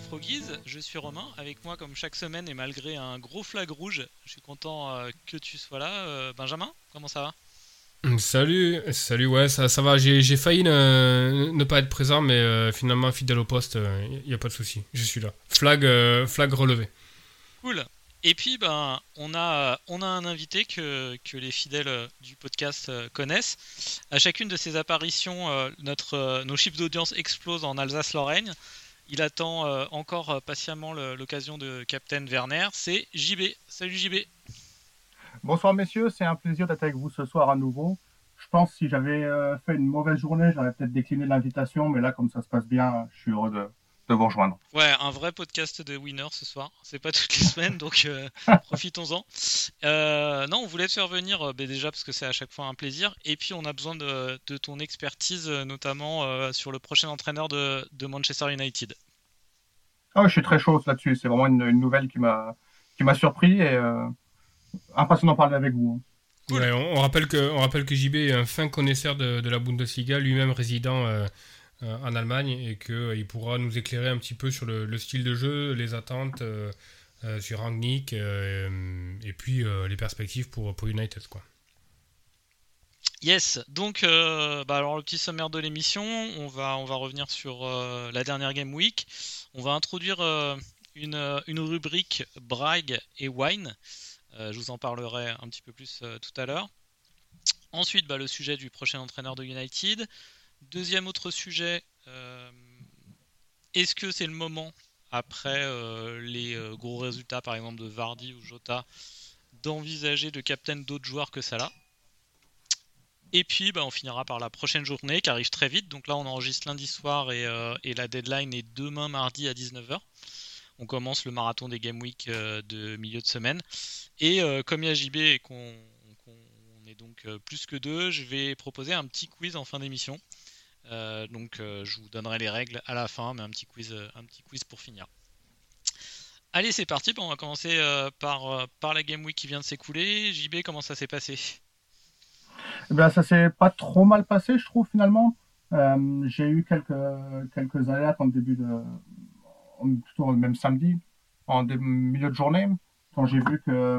Froggies. Je suis Romain, avec moi comme chaque semaine et malgré un gros flag rouge, je suis content euh, que tu sois là. Euh, Benjamin, comment ça va? Salut, salut, ouais, ça, ça va. J'ai failli ne, ne pas être présent, mais euh, finalement, fidèle au poste, il n'y a pas de souci. Je suis là. Flag, flag relevé. Cool. Et puis, ben, on a, on a un invité que, que les fidèles du podcast connaissent. À chacune de ses apparitions, notre, nos chiffres d'audience explosent en Alsace-Lorraine. Il attend euh, encore euh, patiemment l'occasion de Captain Werner. C'est JB. Salut JB. Bonsoir messieurs, c'est un plaisir d'être avec vous ce soir à nouveau. Je pense que si j'avais euh, fait une mauvaise journée, j'aurais peut-être décliné l'invitation, mais là, comme ça se passe bien, je suis heureux de, de vous rejoindre. Ouais, un vrai podcast de winner ce soir. C'est pas toutes les semaines, donc euh, profitons-en. Euh, non, on voulait te faire venir euh, ben déjà parce que c'est à chaque fois un plaisir. Et puis on a besoin de, de ton expertise, notamment euh, sur le prochain entraîneur de, de Manchester United. Ah, je suis très chaud là-dessus, c'est vraiment une, une nouvelle qui m'a qui m'a surpris et euh, impressionnant d'en parler avec vous. Cool. Ouais, on, on rappelle que, on rappelle que JB est un fin connaisseur de, de la Bundesliga, lui-même résident en Allemagne, et qu'il pourra nous éclairer un petit peu sur le, le style de jeu, les attentes euh, euh, sur Rangnick, euh, et puis euh, les perspectives pour, pour United. Quoi. Yes, donc euh, bah alors le petit sommaire de l'émission, on va, on va revenir sur euh, la dernière Game Week. On va introduire euh, une, euh, une rubrique Brag et Wine. Euh, je vous en parlerai un petit peu plus euh, tout à l'heure. Ensuite, bah, le sujet du prochain entraîneur de United. Deuxième autre sujet, euh, est-ce que c'est le moment, après euh, les euh, gros résultats par exemple de Vardy ou Jota, d'envisager de captain d'autres joueurs que Salah? Et puis, bah, on finira par la prochaine journée qui arrive très vite. Donc là, on enregistre lundi soir et, et la deadline est demain mardi à 19h. On commence le marathon des Game Week de milieu de semaine. Et comme il y a JB et qu'on est donc plus que deux, je vais proposer un petit quiz en fin d'émission. Euh, donc euh, je vous donnerai les règles à la fin, mais un petit quiz, euh, un petit quiz pour finir. Allez, c'est parti. Bon, on va commencer par, par la Game Week qui vient de s'écouler. JB, comment ça s'est passé? Eh ça s'est pas trop mal passé, je trouve, finalement. J'ai eu quelques, quelques en début de. plutôt même samedi, en milieu de journée, quand j'ai vu que,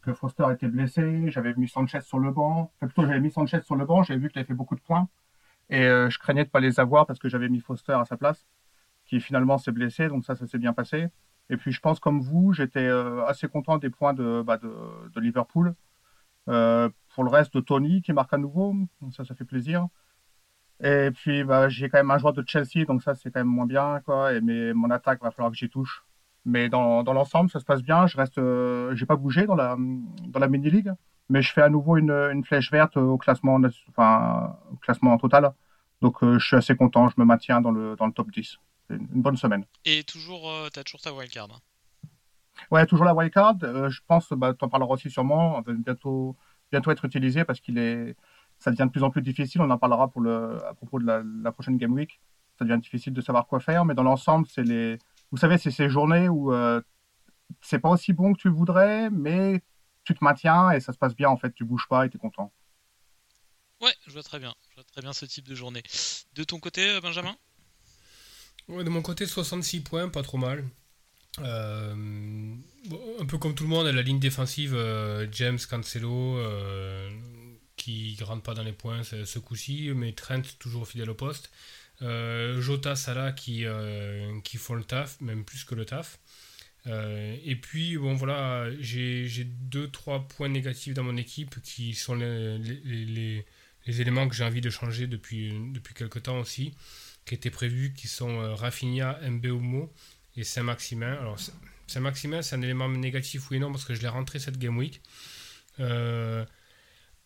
que Foster était blessé. J'avais mis Sanchez sur le banc. Enfin, plutôt, j'avais mis Sanchez sur le banc. J'avais vu qu'il avait fait beaucoup de points. Et euh, je craignais de pas les avoir parce que j'avais mis Foster à sa place, qui finalement s'est blessé. Donc, ça, ça s'est bien passé. Et puis, je pense, comme vous, j'étais euh, assez content des points de, bah, de, Liverpool. Euh, pour le reste de Tony qui marque à nouveau, donc ça, ça fait plaisir. Et puis bah, j'ai quand même un joueur de Chelsea, donc ça c'est quand même moins bien quoi. Et mais mon attaque va falloir que j'y touche. Mais dans, dans l'ensemble ça se passe bien. Je reste, j'ai pas bougé dans la dans la mini league, mais je fais à nouveau une, une flèche verte au classement, enfin au classement en total. Donc euh, je suis assez content. Je me maintiens dans le dans le top 10. C'est une, une bonne semaine. Et toujours, euh, t'as toujours ta wildcard. hein Ouais, toujours la wildcard. Euh, je pense, bah, tu en parleras aussi sûrement, elle va bientôt, bientôt être utilisée parce qu'il est, ça devient de plus en plus difficile. On en parlera pour le, à propos de la, la prochaine Game Week. Ça devient difficile de savoir quoi faire, mais dans l'ensemble, c'est les, vous savez, c'est ces journées où euh, c'est pas aussi bon que tu voudrais, mais tu te maintiens et ça se passe bien en fait. Tu bouges pas et tu es content. Ouais, je vois très bien. Je vois très bien ce type de journée. De ton côté, euh, Benjamin? Ouais, de mon côté, 66 points, pas trop mal. Euh, bon, un peu comme tout le monde, la ligne défensive, euh, James, Cancelo, euh, qui ne rentrent pas dans les points ce, ce coup-ci, mais Trent toujours fidèle au poste. Euh, Jota, Salah qui, euh, qui font le taf, même plus que le taf. Euh, et puis, bon voilà, j'ai deux, trois points négatifs dans mon équipe qui sont les, éléments que j'ai envie de changer depuis, depuis quelques temps aussi, qui étaient prévus, qui sont euh, Rafinha, Mbeumo et Saint-Maximin. Alors, Saint- Saint-Maximin, c'est un élément négatif, oui et non, parce que je l'ai rentré cette game week. Euh,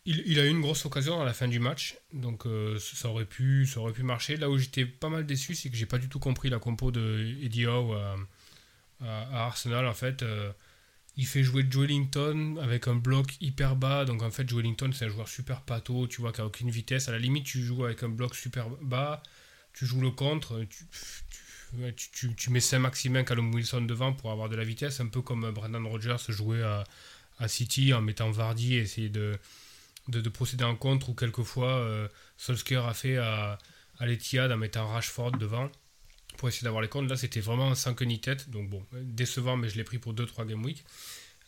il, a eu une grosse occasion à la fin du match, donc euh, ça, aurait pu, ça aurait pu marcher. Là où j'étais pas mal déçu, c'est que j'ai pas du tout compris la compo de Eddie Howe Arsenal. En fait, euh, il fait jouer Joelinton avec un bloc hyper bas. Donc en fait, Joelinton, c'est un joueur super pâteau, tu vois, qui a aucune vitesse. À la limite, tu joues avec un bloc super bas, tu joues le contre, tu, tu, mets Saint-Maximin, Callum Wilson devant pour avoir de la vitesse, un peu comme Brendan Rodgers jouait à, à City en mettant Vardy et essayer de de, procéder en contre ou quelquefois euh, Solskjaer a fait à, à l'Etihad en mettant Rashford devant pour essayer d'avoir les comptes. Là, c'était vraiment sans queue ni tête. Donc, bon, décevant, mais je l'ai pris pour 2-3 game week.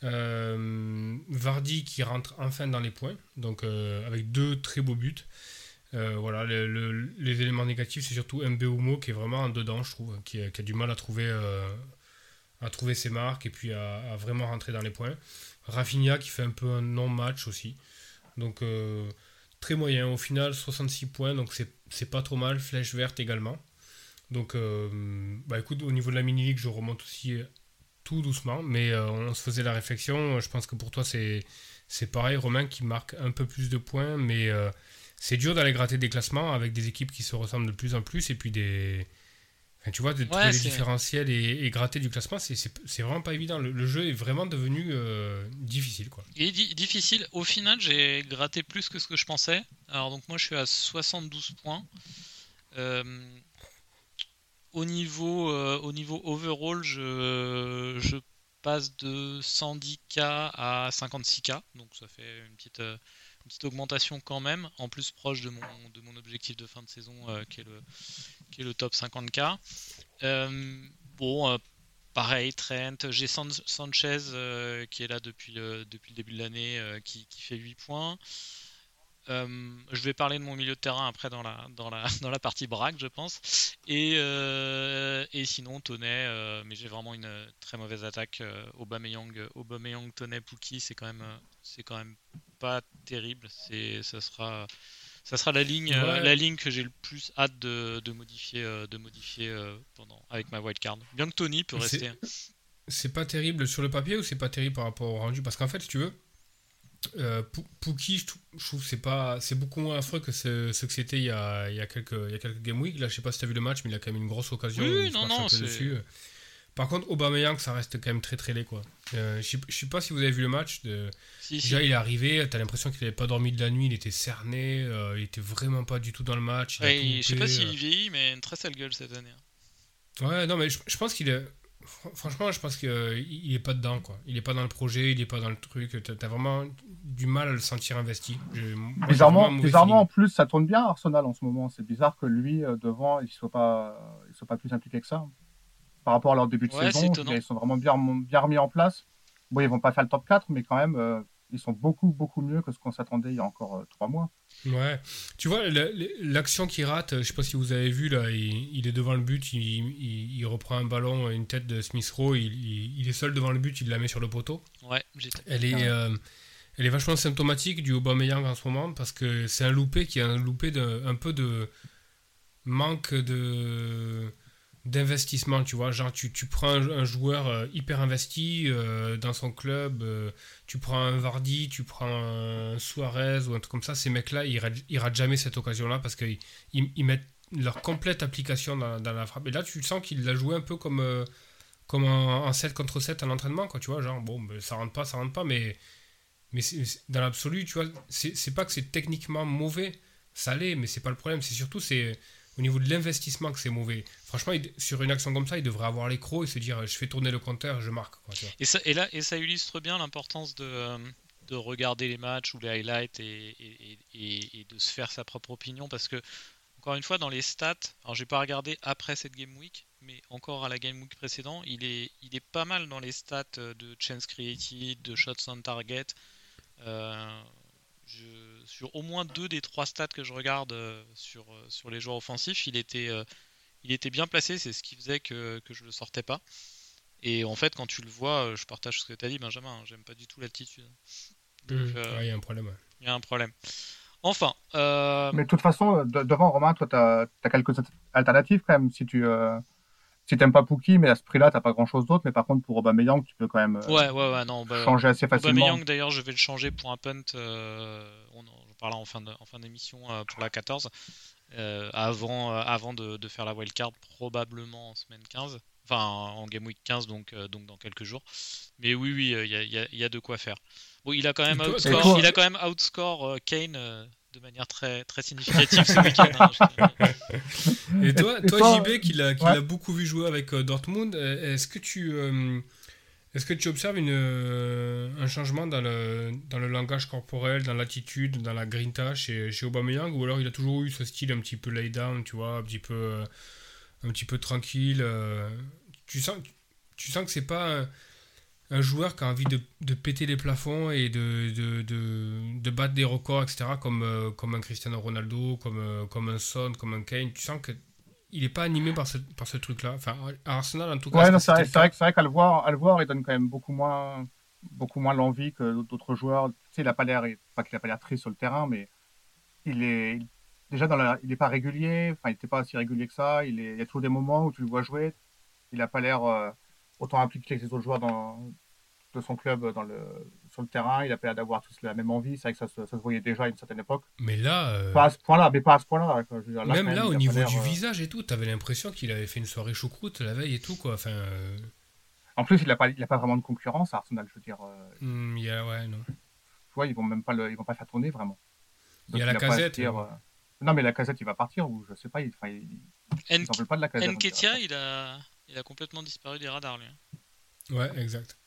Euh, Vardy qui rentre enfin dans les points, donc euh, avec deux très beaux buts. voilà, les éléments négatifs, c'est surtout Mbeumo qui est vraiment en dedans, je trouve, qui a, du mal à trouver, à trouver ses marques et puis à, vraiment rentrer dans les points. Rafinha qui fait un peu un non-match aussi. Donc euh, très moyen. Au final, 66 points, donc c'est pas trop mal. Flèche verte également. Donc euh, bah écoute, au niveau de la mini-league, je remonte aussi tout doucement, mais euh, on se faisait la réflexion. Je pense que pour toi, c'est pareil. Romain qui marque un peu plus de points, mais c'est dur d'aller gratter des classements avec des équipes qui se ressemblent de plus en plus et puis des tu vois, de trouver les différentiels et, gratter du classement, c'est vraiment pas évident. Le, jeu est vraiment devenu euh, difficile. Quoi. Et difficile. Au final, j'ai gratté plus que ce que je pensais. Alors, donc, moi, je suis à 72 points. Euh, au, niveau, euh, au niveau overall, je, je passe de 110K à 56K. Donc, ça fait une petite une petite augmentation quand même, en plus proche de mon, de mon objectif de fin de saison euh, qui, est le, qui est le top 50k. Euh, bon, euh, pareil, Trent, j'ai Sanchez qui est là depuis le, depuis le début de l'année qui, qui, fait 8 points. Je vais parler de mon milieu de terrain après dans la, dans la, dans la partie braque, je pense. Et, et sinon, Tonnet, mais j'ai vraiment une très mauvaise attaque. Aubameyang, Aubameyang, Tonnet, Pouki, c'est quand même, c'est quand même pas terrible. C'est, ça sera, ça sera la ligne, euh, la ligne que j'ai le plus hâte de, de modifier, euh, de modifier euh, pendant avec ma wildcard. Bien que Tony peut rester. C'est pas terrible sur le papier ou c'est pas terrible par rapport au rendu? Parce qu'en fait, si tu veux, euh, Pookie, je, trouve c'est pas, c'est beaucoup moins affreux que ce, que c'était il y a, il y a quelques, il y a quelques game week. Là, je sais pas si tu as vu le match, mais il a quand même une grosse occasion. Oui, non, non, dessus. Par contre, Aubameyang, ça reste quand même très très laid. Quoi. Euh, je sais pas si vous avez vu le match. De... Déjà, il est arrivé, tu as l'impression qu'il n'avait pas dormi de la nuit, il était cerné, euh, il était vraiment pas du tout dans le match. Je ne sais pas s'il vieillit, mais une très sale gueule cette année. Ouais, non, mais je, pense qu'il est. Franchement, je pense qu'il n'est pas dedans. Quoi. Il n'est pas dans le projet, il n'est pas dans le truc. Tu as, vraiment du mal à le sentir investi. bizarrement, bizarrement en plus, ça tourne bien Arsenal en ce moment. C'est bizarre que lui, euh, devant, il ne soit, pas, il soit pas plus impliqué que ça par rapport à leur début de saison. Ils sont vraiment bien, bien remis en place. Bon, ils vont pas faire le top 4, mais quand même, euh, ils sont beaucoup, beaucoup mieux que ce qu'on s'attendait il y a encore euh, trois mois. Ouais. Tu vois, l'action qui rate, je sais pas si vous avez vu, là, il, est devant le but, il, il, reprend un ballon, une tête de Smith Rowe, il, est seul devant le but, il la met sur le poteau. Ouais, Elle est. Euh, elle est vachement symptomatique du Aubameyang en ce moment parce que c'est un loupé qui a un loupé de, un peu de manque de d'investissement, tu vois. Genre, tu, tu prends un, joueur euh, hyper investi euh, dans son club, euh, tu prends un Vardy, tu prends un Suarez ou un truc comme ça. Ces mecs-là, ils, ils ratent jamais cette occasion-là parce qu'ils ils, mettent leur complète application dans, la frappe. Et là, tu sens qu'il l'a joué un peu comme, comme en, 7 contre 7 en entraînement, quoi, tu vois. Genre, bon, ben, ça rentre pas, ça rentre pas, mais, mais dans l'absolu, tu vois, c'est pas que c'est techniquement mauvais, ça l'est, mais c'est pas le problème. C'est surtout, c'est au niveau de l'investissement que c'est mauvais. Franchement, sur une action comme ça, il devrait avoir les crocs et se dire je fais tourner le compteur, je marque. et, ça, là, et ça illustre bien l'importance de, euh, de, regarder les matchs ou les highlights et, de se faire sa propre opinion parce que, encore une fois, dans les stats, alors j'ai pas regardé après cette game week, mais encore à la game week précédent, il est, il est pas mal dans les stats de chance created, de shots on target. Euh, sur au moins deux des trois stats que je regarde euh, sur, euh, sur les joueurs offensifs, il était, euh, il était bien placé, c'est ce qui faisait que, que je le sortais pas. Et en fait, quand tu le vois, je partage ce que tu as dit, Benjamin, hein, j'aime pas du tout l'attitude. Mmh. Il y a un problème. Il y a un problème. Enfin. Mais de toute façon, devant Romain, toi, tu as, quelques alternatives quand même. Si tu, si t'aimes pas Pookie, mais à ce prix-là, t'as pas grand-chose d'autre. Mais par contre, pour Aubameyang, tu peux quand même euh, Ouais, ouais, ouais, non. Bah, changer assez facilement. Aubameyang, d'ailleurs, je vais le changer pour un punt. euh, on en parlera en fin de- en fin d'émission euh, pour la 14. Euh, avant euh, avant de, de faire la wildcard, probablement en semaine 15. Enfin, en Game Week 15, donc, euh, donc dans quelques jours. Mais oui, oui, il y, a, y a- y a de quoi faire. Bon, il a quand même outscore, il a quand même outscore euh, Kane euh, de manière très, très significative ce week-end. hein, Et toi, toi, JB, qui l'a qui ouais. l'a beaucoup vu jouer avec euh, Dortmund, est-ce que tu euh, est-ce que tu observes euh, un changement dans le, dans le langage corporel, dans l'attitude, dans la grinta chez, chez Aubameyang, ou alors il a toujours eu ce style un petit peu lay down, tu vois, un petit peu euh, un petit peu tranquille. euh, tu sens tu sens que c'est pas un, un joueur qui a envie de, de péter les plafonds et de, de, de, battre des records, etc., comme, comme un Cristiano Ronaldo, comme, comme un Son, comme un Kane. Tu sens que il n'est pas animé par ce, par ce truc-là. Enfin, à Arsenal, en tout cas. Ouais, c'est vrai, vrai, vrai qu'à le voir, à le voir, il donne quand même beaucoup moins, beaucoup moins l'envie que d'autres joueurs. Tu sais, il a pas l'air, pas qu'il a pas l'air triste sur le terrain, mais il est déjà dans la, il est pas régulier. Enfin, il n'était pas aussi régulier que ça. Il est, il y a toujours des moments où tu le vois jouer. Il a pas l'air euh, autant impliqué que les autres joueurs dans, de son club dans le, sur le terrain. Il a pas l'air d'avoir tous la même envie. C'est vrai que ça, se- ça se voyait déjà à une certaine époque. Mais là, euh, Pas à ce point-là, mais pas à ce point-là. même là, au niveau du euh, visage et tout, t'avais l'impression qu'il avait fait une soirée choucroute la veille et tout, quoi. Enfin, euh, En plus, il n'a pas, il a pas vraiment de concurrence à Arsenal. Je veux dire, euh, hmm, il y a, ouais, non. tu vois, ils vont même pas le, ils vont pas faire tourner vraiment. Il y a la casette, dire, euh, Non, mais la casette, il va partir ou je sais pas. Il, enfin, il, En- s'en veulent pas de la casette. dirait. il a, il a complètement disparu des radars, lui. hein. Ouais, exact.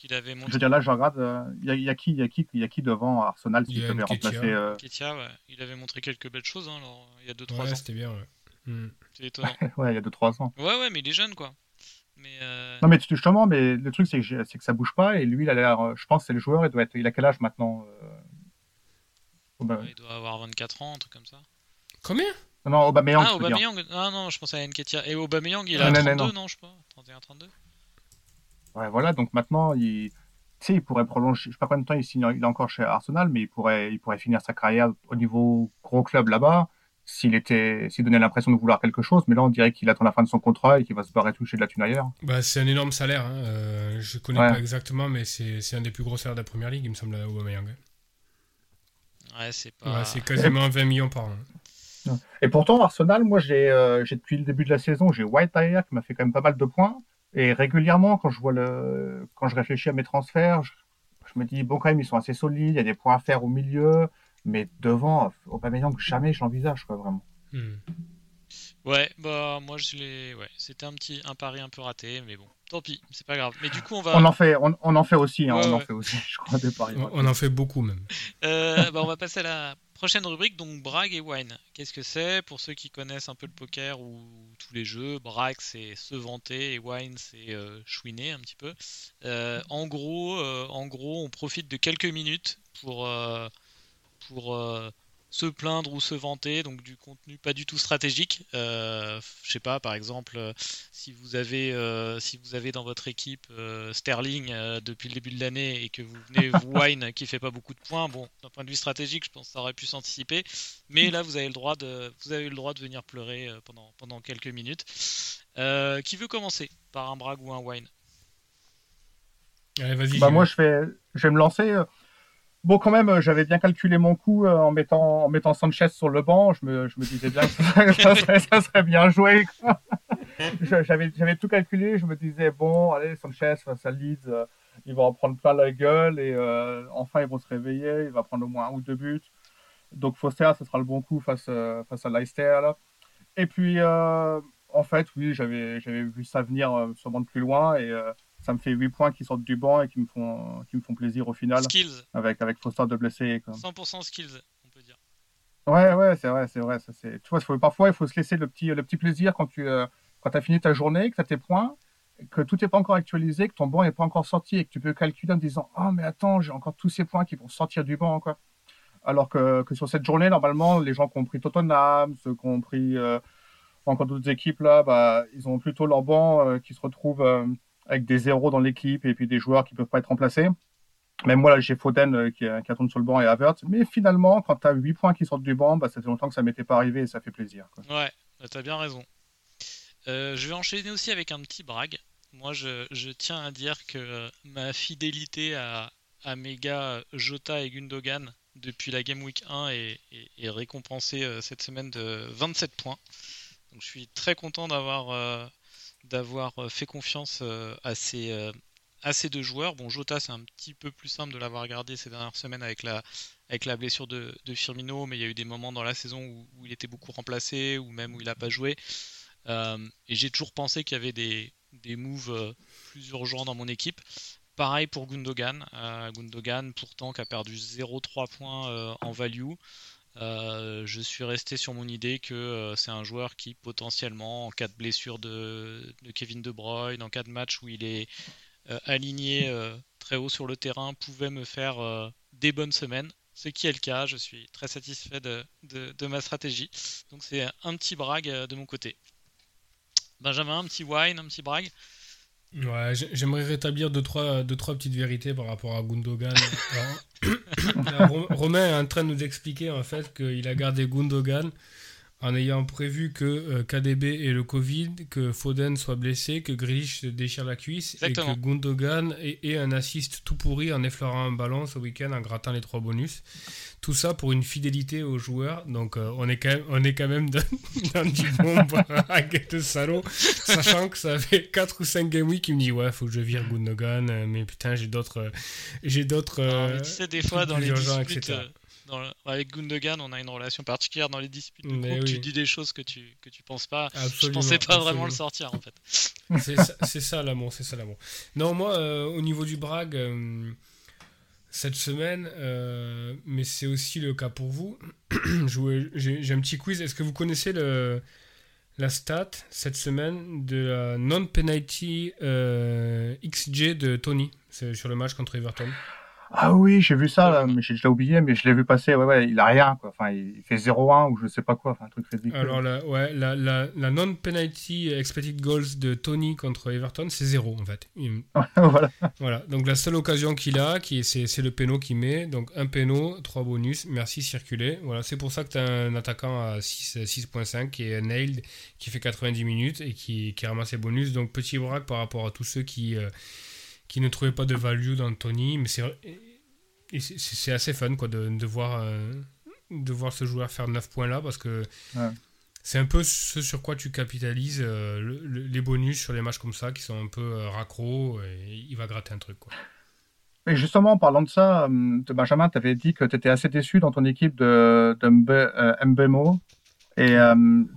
Qu'il avait Je montré. veux dire, là, je regarde. euh, Il y, a, il y a qui, il y a qui, il y a qui devant Arsenal Il qui y devait remplacer. euh, Nketiah, ouais. Il avait montré quelques belles choses, hein, alors, il y a 2-3 Ouais, ans. c'était bien, ouais. Hmm. C'est étonnant. Ouais, il y a 2-3 ans. Ouais, ouais, mais il est jeune, quoi. Mais euh, Non, mais justement, mais le truc, c'est que, c'est que ça bouge pas. Et lui, il a l'air. euh, Je pense que c'est le joueur. Il doit être. Il a quel âge maintenant euh, Aubame- il doit avoir 24 ans, un truc comme ça. Combien? Non, non, Aubameyang, ah, je. Aubameyang? Ah non, je pensais à Nketiah. Et Aubameyang, il a non, non, 32, non. non, je sais pas 31, 32 Ouais, voilà. Donc maintenant, il. Tu sais, il pourrait prolonger. Je sais pas combien de temps il signe. Il est encore chez Arsenal, mais il pourrait, il pourrait finir sa carrière au niveau gros club là-bas. S'il était, s'il donnait l'impression de vouloir quelque chose, mais là on dirait qu'il attend la fin de son contrat et qu'il va se barrer toucher de la thune ailleurs. Bah, c'est un énorme salaire. Hein. euh, je connais Ouais. pas exactement, mais c'est c'est un des plus gros salaires de la première ligue, il me semble, à Aubameyang. Ouais, c'est pas. Ouais, c'est quasiment 20 millions par an. Et pourtant, Arsenal, moi, j'ai, euh, j'ai depuis le début de la saison, j'ai White derrière qui m'a fait quand même pas mal de points. Et régulièrement, quand je vois le, quand je réfléchis à mes transferts, je, je me dis bon, quand même, ils sont assez solides. Il y a des points à faire au milieu, mais devant, Aubameyang, jamais je l'envisage, quoi, vraiment. Hmm. Ouais, bah moi je l'ai. Ouais, c'était un petit un pari un peu raté, mais bon, tant pis, c'est pas grave. Mais du coup, on va. On en fait, on, on en fait aussi, hein, Ouais, on en fait aussi, je crois, des paris. On, on en fait beaucoup, même. Euh, bah, on va passer à la prochaine rubrique, donc Brag et Wine. Qu'est-ce que c'est Pour ceux qui connaissent un peu le poker ou les jeux, Brag c'est se vanter et Wine c'est euh, chouiner un petit peu. Euh, en gros, euh, en gros, on profite de quelques minutes pour euh, pour se plaindre ou se vanter, donc du contenu pas du tout stratégique. Euh, je sais pas, par exemple, euh, si vous avez euh, si vous avez dans votre équipe euh, Sterling euh, depuis le début de l'année et que vous venez vous Wine qui fait pas beaucoup de points, bon, d'un point de vue stratégique, je pense que ça aurait pu s'anticiper. Mais là, vous avez le droit de vous avez le droit de venir pleurer euh, pendant pendant quelques minutes. Euh, qui veut commencer par un brag ou un wine Allez, vas-y. Bah, moi, je vais, je vais me lancer. Bon, quand même, euh, j'avais bien calculé mon coup euh, en mettant, Sanchez sur le banc. Je me, disais bien que ça, serait, bien joué. J'avais, tout calculé. Je me disais, bon, allez, Sanchez face à Leeds, euh, il va en prendre plein la gueule et euh, enfin, ils vont se réveiller. Il va prendre au moins un ou deux buts. Donc, Foster, ce sera le bon coup face, à Leicester. Là. Et puis, en fait, oui, j'avais, vu ça venir sûrement de plus loin et ça me fait 8 points qui sortent du banc et qui me font, qui me font plaisir au final Skills, avec, avec Foster de blessé. Quoi. 100% skills, on peut dire. Ouais, ouais, c'est vrai, c'est vrai. Ça, c'est... Tu vois, faut, parfois, il faut se laisser le petit, le petit plaisir quand tu euh, quand as fini ta journée, que tu as tes points, que tout n'est pas encore actualisé, que ton banc n'est pas encore sorti et que tu peux calculer en disant Oh, mais attends, j'ai encore tous ces points qui vont sortir du banc. Quoi. Alors que, que sur cette journée, normalement, les gens qui ont pris Tottenham, ceux qui ont pris euh, encore d'autres équipes, là, bah, ils ont plutôt leur banc euh, qui se retrouve avec des zéros dans l'équipe et puis des joueurs qui peuvent pas être remplacés. Même moi, là, j'ai Foden euh, qui, qui attend sur le banc et Havertz. Mais finalement, quand tu as 8 points qui sortent du banc, bah, ça fait longtemps que ça m'était pas arrivé et ça fait plaisir. Ouais, bah, t'as bien raison. Euh, je vais enchaîner aussi avec un petit brag. Moi, je, tiens à dire que ma fidélité à, à mes gars Jota et Gundogan depuis la Game Week 1 est, récompensée euh, cette semaine de 27 points. Donc, je suis très content d'avoir euh, d'avoir euh, fait confiance euh, à ces, euh, à ces deux joueurs. Bon, Jota, c'est un petit peu plus simple de l'avoir gardé ces dernières semaines avec la, avec la blessure de, Firmino, mais il y a eu des moments dans la saison où, il était beaucoup remplacé, ou même où il n'a pas joué. Et j'ai toujours pensé qu'il y avait des, des moves plus urgents dans mon équipe. Pareil pour Gundogan. Gundogan, pourtant, qui a perdu 0,3 points en value. Euh, je suis resté sur mon idée que euh, c'est un joueur qui potentiellement, en cas de blessure de, Kevin De Bruyne, en cas de match où il est euh, aligné très haut sur le terrain, pouvait me faire des bonnes semaines. Ce qui est le cas, je suis très satisfait de, de- ma stratégie. Donc c'est un petit brag de mon côté. Benjamin, un petit wine, un petit brag? Ouais, j'ai- j'aimerais rétablir deux trois, deux, trois petites vérités par rapport à Gundogan. Romain est en train de nous expliquer en fait qu'il a gardé Gundogan en ayant prévu que euh, KDB ait le Covid, que Foden soit blessé, que Grealish se déchire la cuisse Exactement. et que Gundogan ait, ait un assist tout pourri en effleurant un ballon ce week-end en grattant les trois bonus. Tout ça pour une fidélité aux joueurs. Donc euh, on, est quand même, on est quand même dans, dans du bon brag de salaud. Sachant que ça fait 4 ou 5 game week, il me dit ouais, faut que je vire Gundogan, euh, mais putain, j'ai d'autres. J'ai d'autres. Euh, tu sais, des fois, dans les disputes, dans avec Gundogan, on a une relation particulière dans les disputes de. Tu dis des choses que tu, que tu penses pas. Je pensais pas vraiment le sortir, en fait. C'est ça, l'amour, c'est ça l'amour. Non, moi, euh, au niveau du brag, euh, cette semaine, euh, mais c'est aussi le cas pour vous, j'ai un petit quiz. Est-ce que vous connaissez le, la stat cette semaine de la non-penalty XG de Tony sur le match contre Everton? Ah oui, j'ai vu ça, là, mais j'ai déjà oublié, mais je l'ai vu passer. Ouais, ouais, il a rien, quoi. Enfin, il fait 0-1 ou je sais pas quoi. Enfin, un truc ridicule. Alors, la, ouais, la, la, la non-penalty expected goals de Tony contre Everton, c'est zéro en fait. Il- voilà. Voilà, donc la seule occasion qu'il a, qui est- c'est le péno qu'il met. Donc un péno, trois bonus, merci circuler. Voilà, c'est pour ça que tu as un attaquant à 6 6.5 qui est nailed, qui fait 90 minutes et qui, qui ramasse les bonus. Donc petit braque par rapport à tous ceux qui, euh, qui ne trouvaient pas de value dans Tony. Mais c'est assez fun quoi, de, de voir, euh, de voir ce joueur faire 9 points là parce que Ouais. c'est un peu ce sur quoi tu capitalises euh, le- le- les bonus sur les matchs comme ça qui sont un peu euh, raccros et il va gratter un truc quoi. Et justement, en parlant de ça, de Benjamin, tu avais dit que tu étais assez déçu dans ton équipe de, de Mbe- euh, Mbemo. Et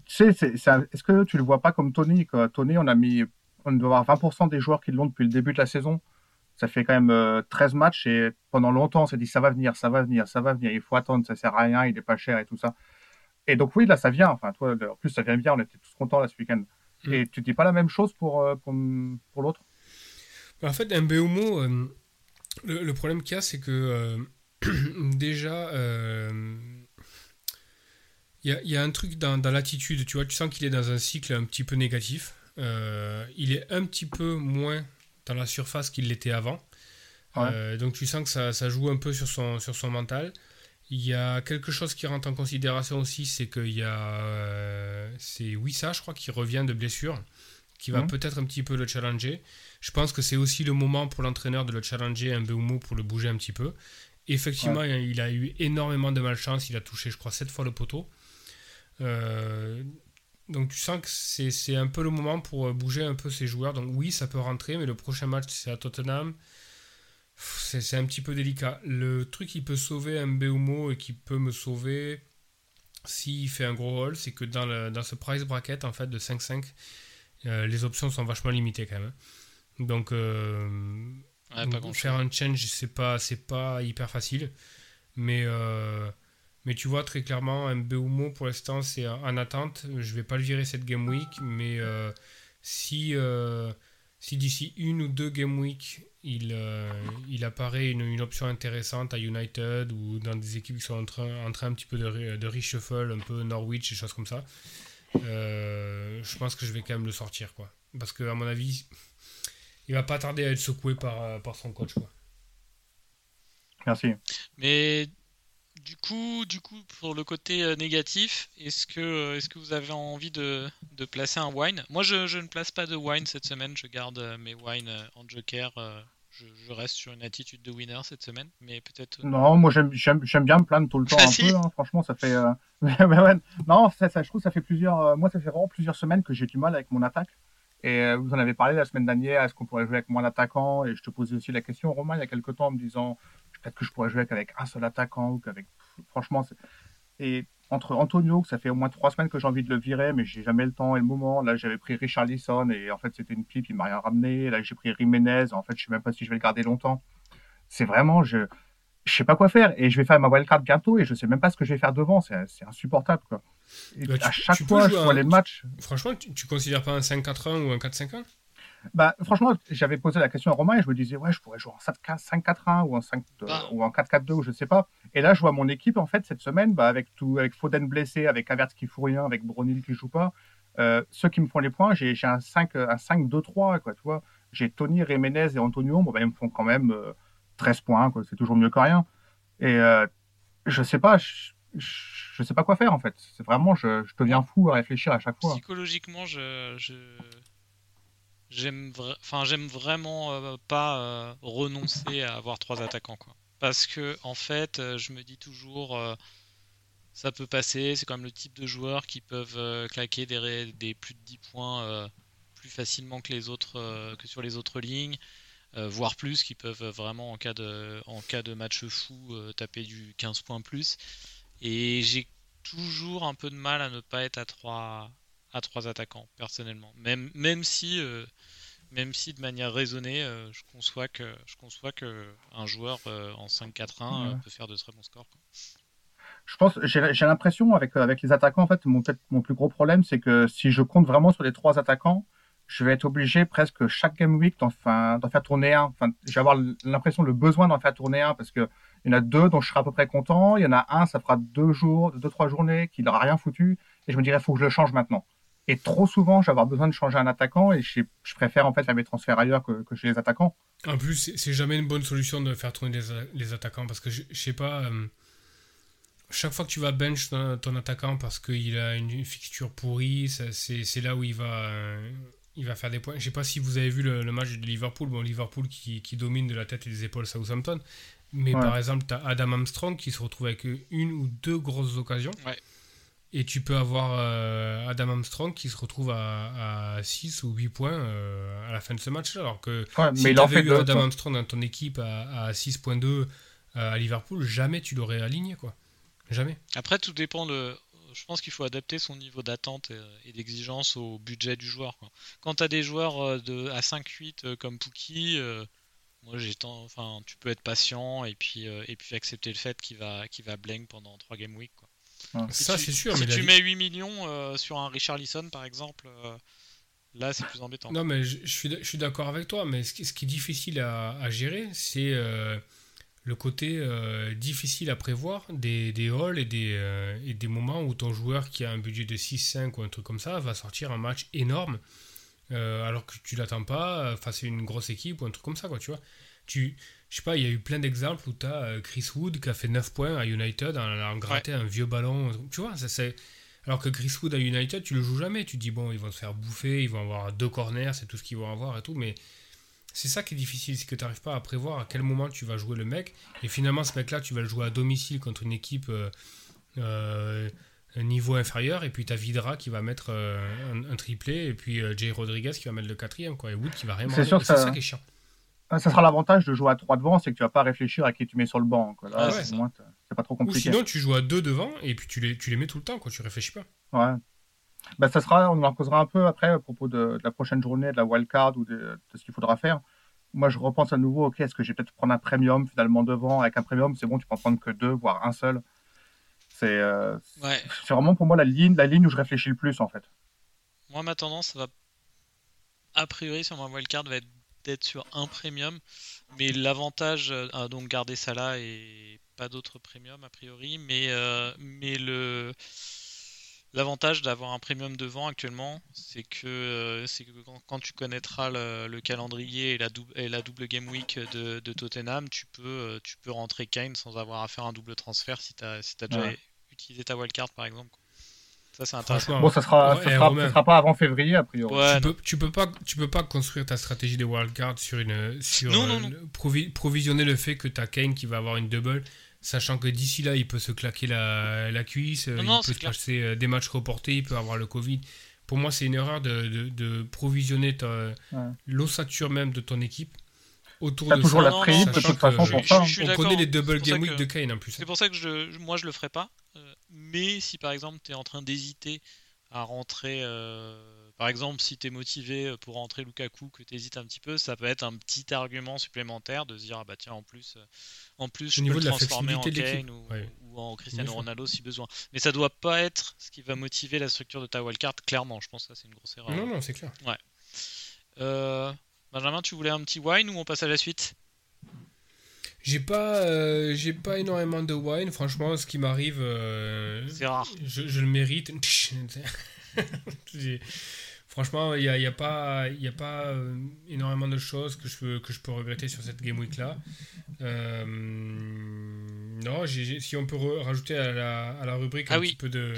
tu sais, est-ce que tu le vois pas comme Tony quoi? Tony, on a mis, on doit avoir 20% des joueurs qui l'ont depuis le début de la saison. Ça fait quand même euh, 13 matchs et pendant longtemps, on s'est dit ça va venir, ça va venir, ça va venir. Il faut attendre, ça sert à rien, il est pas cher et tout ça. Et donc oui, là, ça vient. Enfin, toi, en plus, ça vient bien. On était tous contents là ce week-end. Mm. Et tu dis pas la même chose pour euh, pour, pour l'autre? En fait, Mbeumo, euh, le, le problème qu'il y a, c'est que euh, déjà, euh, il y, a, il y a un truc dans, dans l'attitude, tu vois, tu sens qu'il est dans un cycle un petit peu négatif. Euh, il est un petit peu moins dans la surface qu'il l'était avant. Ouais. Euh, donc tu sens que ça, ça joue un peu sur son, sur son mental. Il y a quelque chose qui rentre en considération aussi, c'est qu'il y a... euh, c'est Wissa, je crois, qui revient de blessure, qui va Mhm. peut-être un petit peu le challenger. Je pense que c'est aussi le moment pour l'entraîneur de le challenger un Mbeumo pour le bouger un petit peu. Effectivement, il a eu énormément de malchance. Il a touché, je crois, 7 fois le poteau. Euh, donc tu sens que c'est un peu le moment pour euh, bouger un peu ses joueurs. Donc oui, ça peut rentrer, mais le prochain match, c'est à Tottenham. C'est un petit peu délicat. Le truc qui peut sauver un et qui peut me sauver s'il fait un gros haul, c'est que dans, le- dans ce price bracket en fait, de 5-5, euh, les options sont vachement limitées quand même. hein. Donc, euh, Ouais, faire un change, c'est pas, pas hyper facile. Mais, euh, mais tu vois, très clairement, un Mbeumo pour l'instant, c'est en en attente. Je vais pas le virer cette game week, mais euh, si, euh, si d'ici une ou deux game week, il, euh, il apparaît une, une option intéressante à United ou dans des équipes qui sont en train, en train un petit peu de, de reshuffle, un peu Norwich et choses comme ça, euh, je pense que je vais quand même le sortir. Quoi. Parce que, à mon avis, il va pas tarder à être secoué par, par son coach. Quoi. Merci. Mais du coup, du coup, pour le côté euh, négatif, est-ce que, est-ce que vous avez envie de, de placer un wine? Moi, je, je, ne place pas de wine cette semaine. Je garde euh, mes wines euh, en joker. Je, je, reste sur une attitude de winner cette semaine, mais peut-être. Non, moi j'aime, j'aime, bien me plaindre tout le temps un peu. Hein. Franchement, ça fait. non, ça, ça, je trouve que ça fait plusieurs. Moi, ça fait vraiment plusieurs semaines que j'ai du mal avec mon attaque. Et vous en avez parlé la semaine dernière. Est-ce qu'on pourrait jouer avec moins d'attaquants? Et je te posais aussi la question, Romain, il y a quelques temps, en me disant peut-être que je pourrais jouer qu'avec un seul attaquant ou qu'avec. Franchement, et entre Antonio, que ça fait au moins trois semaines que j'ai envie de le virer, mais j'ai jamais le temps et le moment. Là, j'avais pris Richard Lisson et en fait, c'était une pipe, il m'a rien ramené. Là, j'ai pris Jiménez. En fait, je sais même pas si je vais le garder longtemps. C'est vraiment, je, je sais pas quoi faire et je vais faire ma wildcard bientôt et je sais même pas ce que je vais faire devant. C'est insupportable, quoi. Bah, à chaque fois, je vois les matchs. Franchement, tu, tu considères pas un 5-4-1 ou un 4-5-1 bah, franchement, j'avais posé la question à Romain et je me disais, ouais, je pourrais jouer en 5-4-1 ou en 5 bah. ou en 4-4-2 ou je sais pas. Et là, je vois mon équipe, en fait, cette semaine, bah, avec tout, avec Foden blessé, avec Havertz qui fout rien, avec Bronil qui joue pas, euh, ceux qui me font les points, j'ai un 5, un 5-2-3, quoi, tu vois. J'ai Tony, Jiménez et Antonio, bon, bah, ils me font quand même 13 euh, points, quoi. C'est toujours mieux que rien. Et euh, je sais pas, je, je, sais pas quoi faire, en fait. C'est vraiment, je, je deviens fou à réfléchir à chaque fois. Psychologiquement, je... je j'aime enfin j'aime vraiment euh, pas euh, renoncer à avoir trois attaquants quoi. Parce que en fait euh, je me dis toujours ça peut passer c'est comme le type de joueurs qui peuvent claquer des, des, plus de 10 points plus facilement que les autres que sur les autres lignes voire plus qui peuvent vraiment en cas de en cas de match fou taper du 15 points plus. Et j'ai toujours un peu de mal à ne pas être à 3 à trois attaquants personnellement. Même, même si euh, même si de manière raisonnée, euh, je conçois que je conçois que un joueur euh, en 5-4-1 peut faire de très bons scores. Je pense, j'ai l'impression avec avec les attaquants en fait, mon mon plus gros problème, c'est que si je compte vraiment sur les trois attaquants, je vais être obligé presque chaque game week d'en faire tourner un. Enfin, je vais avoir l'impression, le besoin d'en faire tourner un parce que il y en a deux dont je serai à peu près content. Il y en a un, ça fera deux jours, deux trois journées, qui n'aura rien foutu, et je me dirais, faut que je le change maintenant. Et trop souvent, j'ai avoir besoin de changer un attaquant et je, je, préfère en fait faire mes transferts ailleurs que, que chez les attaquants. En plus, c'est jamais une bonne solution de faire tourner les, les attaquants parce que je, je sais pas. Euh, chaque fois que tu vas bench ton, attaquant parce qu'il a une fixture pourrie, c'est là où il va, euh, il va faire des points. Je sais pas si vous avez vu le, match de Liverpool. Bon, Liverpool qui, qui, domine de la tête et des épaules Southampton. Mais par exemple, tu as Adam Armstrong qui se retrouve avec une ou deux grosses occasions. Ouais. Et tu peux avoir euh, Adam Armstrong qui se retrouve à, à 6 ou 8 points euh, à la fin de ce match-là. Alors que si tu avais eu Adam Armstrong dans ton équipe à, à 6.2 euh, à Liverpool, jamais tu l'aurais aligné. quoi. Jamais. Après, tout dépend de. Je pense qu'il faut adapter son niveau d'attente et, d'exigence au budget du joueur. Quoi. Quand tu as des joueurs de, à 5-8 comme Pookie, moi j'ai enfin, tu peux être patient et puis, et puis accepter le fait qu'il va, qu'il va blank pendant 3 game week. Quoi. Ça, c'est sûr. Si tu mets 8 millions euh, sur un Richard Lisson, par exemple, euh, là, c'est plus embêtant. Non, mais je, suis, je suis d'accord avec toi, mais ce qui, ce qui est difficile à, gérer, c'est euh, le côté difficile à prévoir des, des halls et des, et des moments où ton joueur qui a un budget de 6-5 ou un truc comme ça va sortir un match énorme alors que tu l'attends pas face à une grosse équipe ou un truc comme ça, quoi, tu vois. Tu, je sais pas, il y a eu plein d'exemples où tu as euh, Chris Wood qui a fait 9 points à United en allant gratter un vieux ballon. Tu vois, ça c'est. Alors que Chris Wood à United, tu le joues jamais. Tu dis, bon, ils vont se faire bouffer, ils vont avoir deux corners, c'est tout ce qu'ils vont avoir et tout. Mais c'est ça qui est difficile, c'est que tu n'arrives pas à prévoir à quel moment tu vas jouer le mec. Et finalement, ce mec-là, tu vas le jouer à domicile contre une équipe euh, euh niveau inférieur. Et puis tu as Vidra qui va mettre euh, un, triplé. Et puis Jay Rodriguez qui va mettre le quatrième. Quoi, et Wood qui va rien C'est ça qui est chiant. Ça sera l'avantage de jouer à 3 devant, c'est que tu vas pas réfléchir à qui tu mets sur le banc. Là, c'est pas trop compliqué. Ou sinon, tu joues à 2 devant et puis tu les, tu les mets tout le temps, quoi. tu réfléchis pas. Ouais. Bah, ça sera, on en causera un peu après à propos de, la prochaine journée, de la wildcard ou de, ce qu'il faudra faire. Moi, je repense à nouveau, ok, est-ce que j'ai peut-être prendre un premium finalement devant Avec un premium, c'est bon, tu peux en prendre que deux, voire un seul. C'est euh, vraiment pour moi la ligne, la ligne où je réfléchis le plus en fait. Moi, ma tendance va, a priori, sur ma wildcard, va être d'être sur un premium, mais l'avantage, euh, donc garder ça là et pas d'autres premium a priori, mais, euh, mais le, L'avantage d'avoir un premium devant actuellement, c'est que, euh, c'est que quand, tu connaîtras le, calendrier et la, double, et la double game week de, Tottenham, tu peux, tu peux rentrer Kane sans avoir à faire un double transfert si tu as, si as déjà utilisé ta wildcard par exemple. Ça, c'est intéressant. Bon, ça sera, ça sera, pas avant février, a priori. tu, peux, tu, peux, pas, tu peux pas construire ta stratégie de wildcard sur une. Sur, non, non, non. provisionner le fait que tu as Kane qui va avoir une double Sachant que d'ici là, il peut se claquer la, la cuisse, il peut se passer euh, des matchs reportés, il peut avoir le Covid. Pour moi, c'est une erreur de, de, provisionner l'ossature même de ton équipe autour de toujours la prime de toute façon pour ça. On connaît les double game week de Kane en plus. C'est pour ça que je, moi je le ferai pas. Euh, mais si par exemple tu es en train d'hésiter à rentrer euh, par exemple, si tu es motivé pour rentrer Lukaku, que tu hésites un petit peu, ça peut être un petit argument supplémentaire de se dire ah bah tiens en plus, euh, en plus je peux le transformer en Kane ou, en Cristiano Ronaldo si besoin. Mais ça doit pas être ce qui va motiver la structure de ta wildcard, clairement. Je pense que ça c'est une grosse erreur. Non non c'est clair. Ouais. Euh, Benjamin, tu voulais un petit wine ou on passe à la suite? J'ai pas, euh, j'ai pas énormément de wine. Franchement, ce qui m'arrive, c'est rare. Je, je, le mérite. Franchement, il n'y a, y a, pas, y a pas euh, énormément de choses que je, peux, que je peux regretter sur cette Game Week-là. Euh, non, si on peut rajouter à la, à la rubrique ah un petit peu de,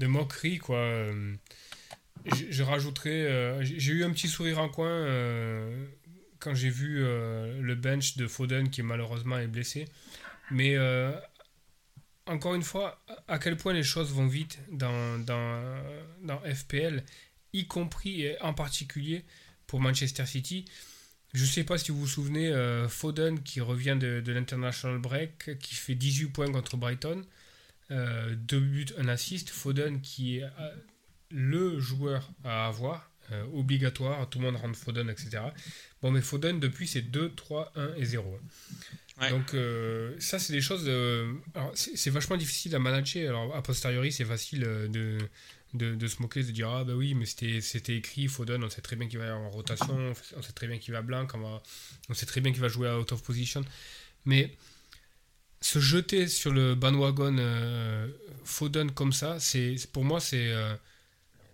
de moquerie, quoi. Euh, je, rajouterai. j'ai eu un petit sourire en coin quand j'ai vu le bench de Foden qui malheureusement est blessé. Mais encore une fois, à quel point les choses vont vite dans, dans, FPL, y compris et en particulier pour Manchester City. Je ne sais pas si vous vous souvenez, euh, Foden qui revient de, de l'International Break, qui fait 18 points contre Brighton, euh, deux buts, un assist. Foden qui est euh, le joueur à avoir, obligatoire, tout le monde rentre Foden, etc. Bon, mais Foden depuis c'est 2, 3, 1 et 0. Donc euh, ça, c'est des choses... Euh, c'est vachement difficile à manager. Alors a posteriori, c'est facile euh, de, de, se moquer, de dire ah bah oui, mais c'était écrit, Foden, on sait très bien qu'il va en rotation, on sait très bien qu'il va blanc, on, va, on sait très bien qu'il va jouer à out of position. Mais se jeter sur le bandwagon Foden comme ça, c'est pour moi c'est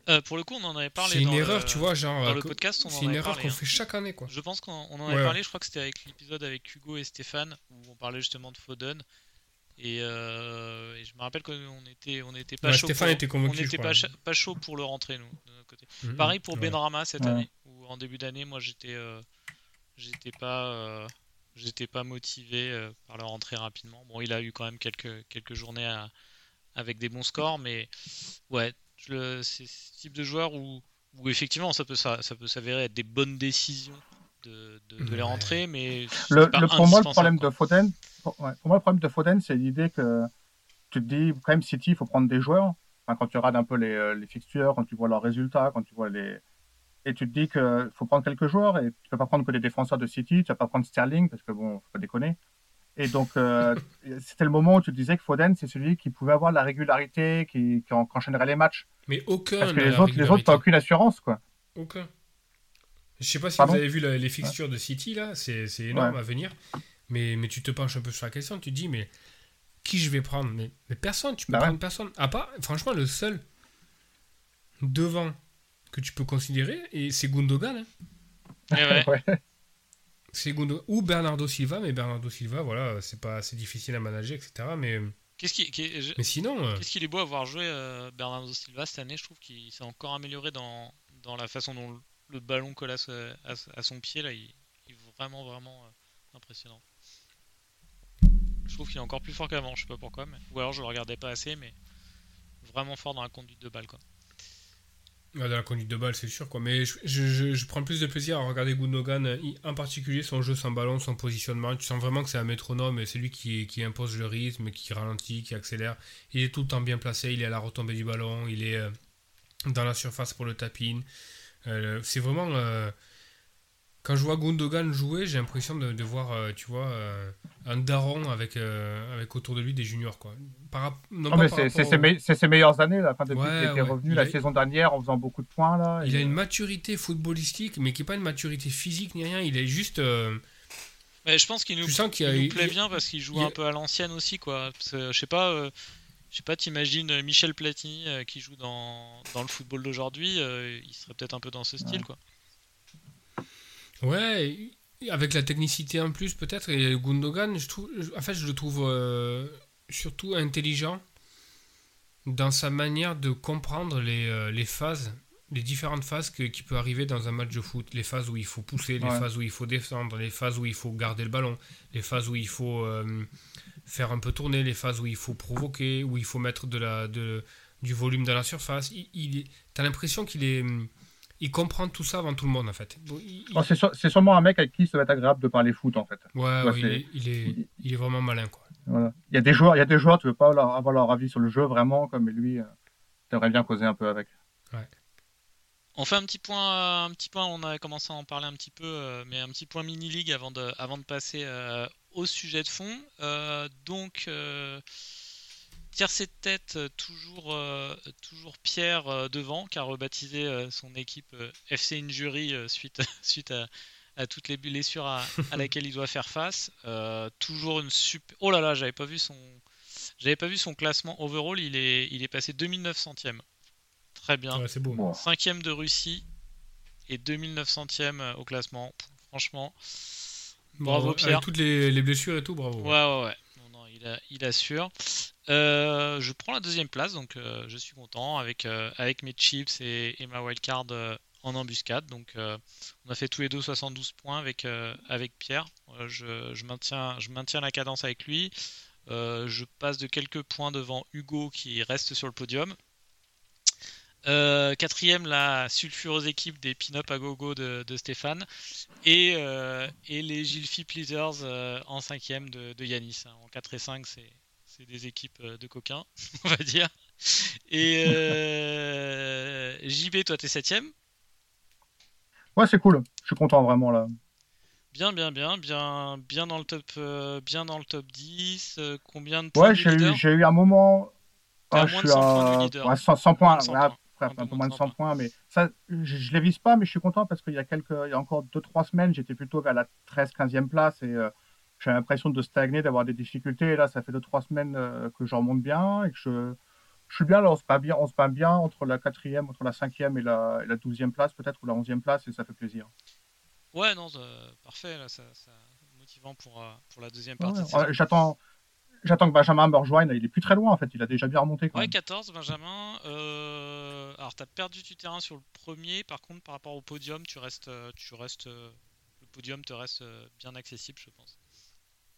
euh, pour le coup, on en avait parlé. C'est une erreur, tu vois, genre. Dans le podcast, C'est une erreur qu'on hein. fait chaque année, quoi. Je pense qu'on en avait parlé, je crois que c'était avec l'épisode avec Hugo et Stéphane, où on parlait justement de Foden. Et, euh, je me rappelle qu'on était, on était pas chaud. Stéphane pour, était convaincu. On était pas, pas, chaud pour le rentrer, nous, de notre côté. Mhm. Pareil pour Benrama cette année, où en début d'année, moi j'étais. Euh, j'étais pas. J'étais pas motivé par le rentrer rapidement. Bon, il a eu quand même quelques, quelques journées avec des bons scores, mais ouais, c'est ce type de joueur où, où effectivement ça peut, ça, ça peut s'avérer être des bonnes décisions de, de, les rentrer, mais le, pour moi le problème de Foden, pour, moi le problème de Foden, c'est l'idée que tu te dis quand même City, il faut prendre des joueurs. quand tu regardes un peu les, euh, les, fixtures, quand tu vois leurs résultats, quand tu vois les et tu te dis qu'il faut prendre quelques joueurs et tu peux pas prendre que des défenseurs de City, tu vas pas prendre Sterling parce que bon, faut pas déconner. Et donc, euh, c'était le moment où tu disais que Foden, c'est celui qui pouvait avoir la régularité, qui, qui, enchaînerait les matchs. Mais aucun. Parce que les autres, les autres, aucune assurance, quoi. Aucun. Je sais pas si vous avez vu les fixtures de City, là, c'est énorme à venir. Mais, mais tu te penches un peu sur la question, tu te dis, mais qui je vais prendre? Mais, mais, personne, tu peux bah prendre personne. À part, franchement, le seul devant que tu peux considérer, et c'est Gundogan. Hein. Eh ouais. C'est ou Bernardo Silva, mais Bernardo Silva, voilà, c'est pas assez difficile à manager, etc. Mais Qu'est-ce qui, mais sinon, euh, qu'est-ce qu'il est beau avoir joué euh, Bernardo Silva cette année Je trouve qu'il s'est encore amélioré dans, dans la façon dont le ballon colle à, son pied. Là, il, est vraiment vraiment euh, impressionnant. Je trouve qu'il est encore plus fort qu'avant. Je sais pas pourquoi, mais ou alors je le regardais pas assez, mais vraiment fort dans la conduite de balle, quoi. Dans la conduite de balle, c'est sûr. Quoi. Mais je, je, prends plus de plaisir à regarder Gundogan, en particulier son jeu sans ballon, son positionnement. Tu sens vraiment que c'est un métronome et c'est lui qui, qui, impose le rythme, qui ralentit, qui accélère. Il est tout le temps bien placé, il est à la retombée du ballon, il est euh, dans la surface pour le tapin. Euh, c'est vraiment. Quand je vois Gundogan jouer, j'ai l'impression de, voir, euh, tu vois, euh, un daron avec, euh, avec autour de lui des juniors. Quoi. Par, c'est ses, meilleures années, là, quand depuis qu'il était revenu la saison dernière en faisant beaucoup de points. Là, il a une maturité footballistique, mais qui n'est pas une maturité physique ni rien. Il est juste. je pense qu'il nous, plaît bien parce qu'il joue un peu à l'ancienne aussi. Quoi. je sais pas je sais pas, t'imagines Michel Platini qui joue dans, dans le football d'aujourd'hui, il serait peut-être un peu dans ce style, quoi. Ouais, avec la technicité en plus peut-être, et Gundogan, je trouve, en fait, je le trouve surtout intelligent dans sa manière de comprendre les, euh, les phases, les différentes phases que, qui peut arriver dans un match de foot. Les phases où il faut pousser, les phases où il faut défendre, les phases où il faut garder le ballon, les phases où il faut euh, faire un peu tourner, les phases où il faut provoquer, où il faut mettre de la, de, du volume dans la surface. Il, il T'as l'impression qu'il est... Il comprend tout ça avant tout le monde en fait. Oh, c'est, sûrement un mec avec qui ça va être agréable de parler foot en fait. Ouais, ouais, il, est, il, est, il, est, vraiment malin quoi. Il y a des joueurs, il y a des joueurs, tu veux pas avoir leur avis sur le jeu vraiment, comme lui, euh, tu aimerais bien causer un peu avec. On fait un petit point, un petit point. On a commencé à en parler un petit peu, euh, mais un petit point mini league avant de, avant de passer euh, au sujet de fond. donc tiercé de tête, toujours, toujours Pierre devant, qui a rebaptisé son équipe FC Injury suite, suite à, à toutes les blessures à, à laquelle il doit faire face. Euh, toujours une super. Oh là là, j'avais pas vu son, j'avais pas vu son classement overall. Il est, il est passé 2900ème. Très bien. c'est beau. Cinquième de Russie et 2900ème euh, au classement. Franchement, bravo Pierre. Avec toutes les, blessures et tout, bravo. Ouais, ouais, ouais. Il, assure. Euh, je prends la deuxième place, donc je suis content avec, avec mes chips et, ma wildcard en embuscade. Donc euh, on a fait tous les deux 72 points avec, euh, avec Pierre. Euh, je, maintiens, je maintiens la cadence avec lui. je passe de quelques points devant Hugo qui reste sur le podium. Quatrième, la sulfureuse équipe des pin-up à gogo de, de Stéphane. Et, et les Gilfi Pleasers en cinquième de, de Yanis. En 4 et 5, c'est des équipes de coquins, on va dire. Et JB, toi, t'es septième. Ouais, c'est cool. Je suis content vraiment là. Bien, bien, bien, bien, bien dans le top, euh, bien dans le top 10. Euh, combien de points Ouais, j'ai eu, j'ai eu un moment. Ah, je suis à 100, points. Un peu moins de 100 points, mais ça, je, ne les vise pas, mais je suis content parce qu'il y a quelques, il y a encore 2-3 semaines, j'étais plutôt vers la 13-15e place et euh, j'ai l'impression de stagner, d'avoir des difficultés. Et là, ça fait 2-3 semaines que je remonte bien et que je, je suis bien là, on se bat bien, on se bat bien entre la quatrième, entre la cinquième et la, et la douzième place peut-être, ou la onzième place, et ça fait plaisir. Ouais, non, parfait, là, ça, ça, motivant pour, euh, pour la deuxième partie. J'attends, j'attends que Benjamin me rejoigne, il est plus très loin en fait, il a déjà bien remonté. ouais, 14, Benjamin. Euh... Alors, tu as perdu du terrain sur le premier, par contre, par rapport au podium, tu restes, euh, tu restes, euh, le podium te reste bien accessible, je pense.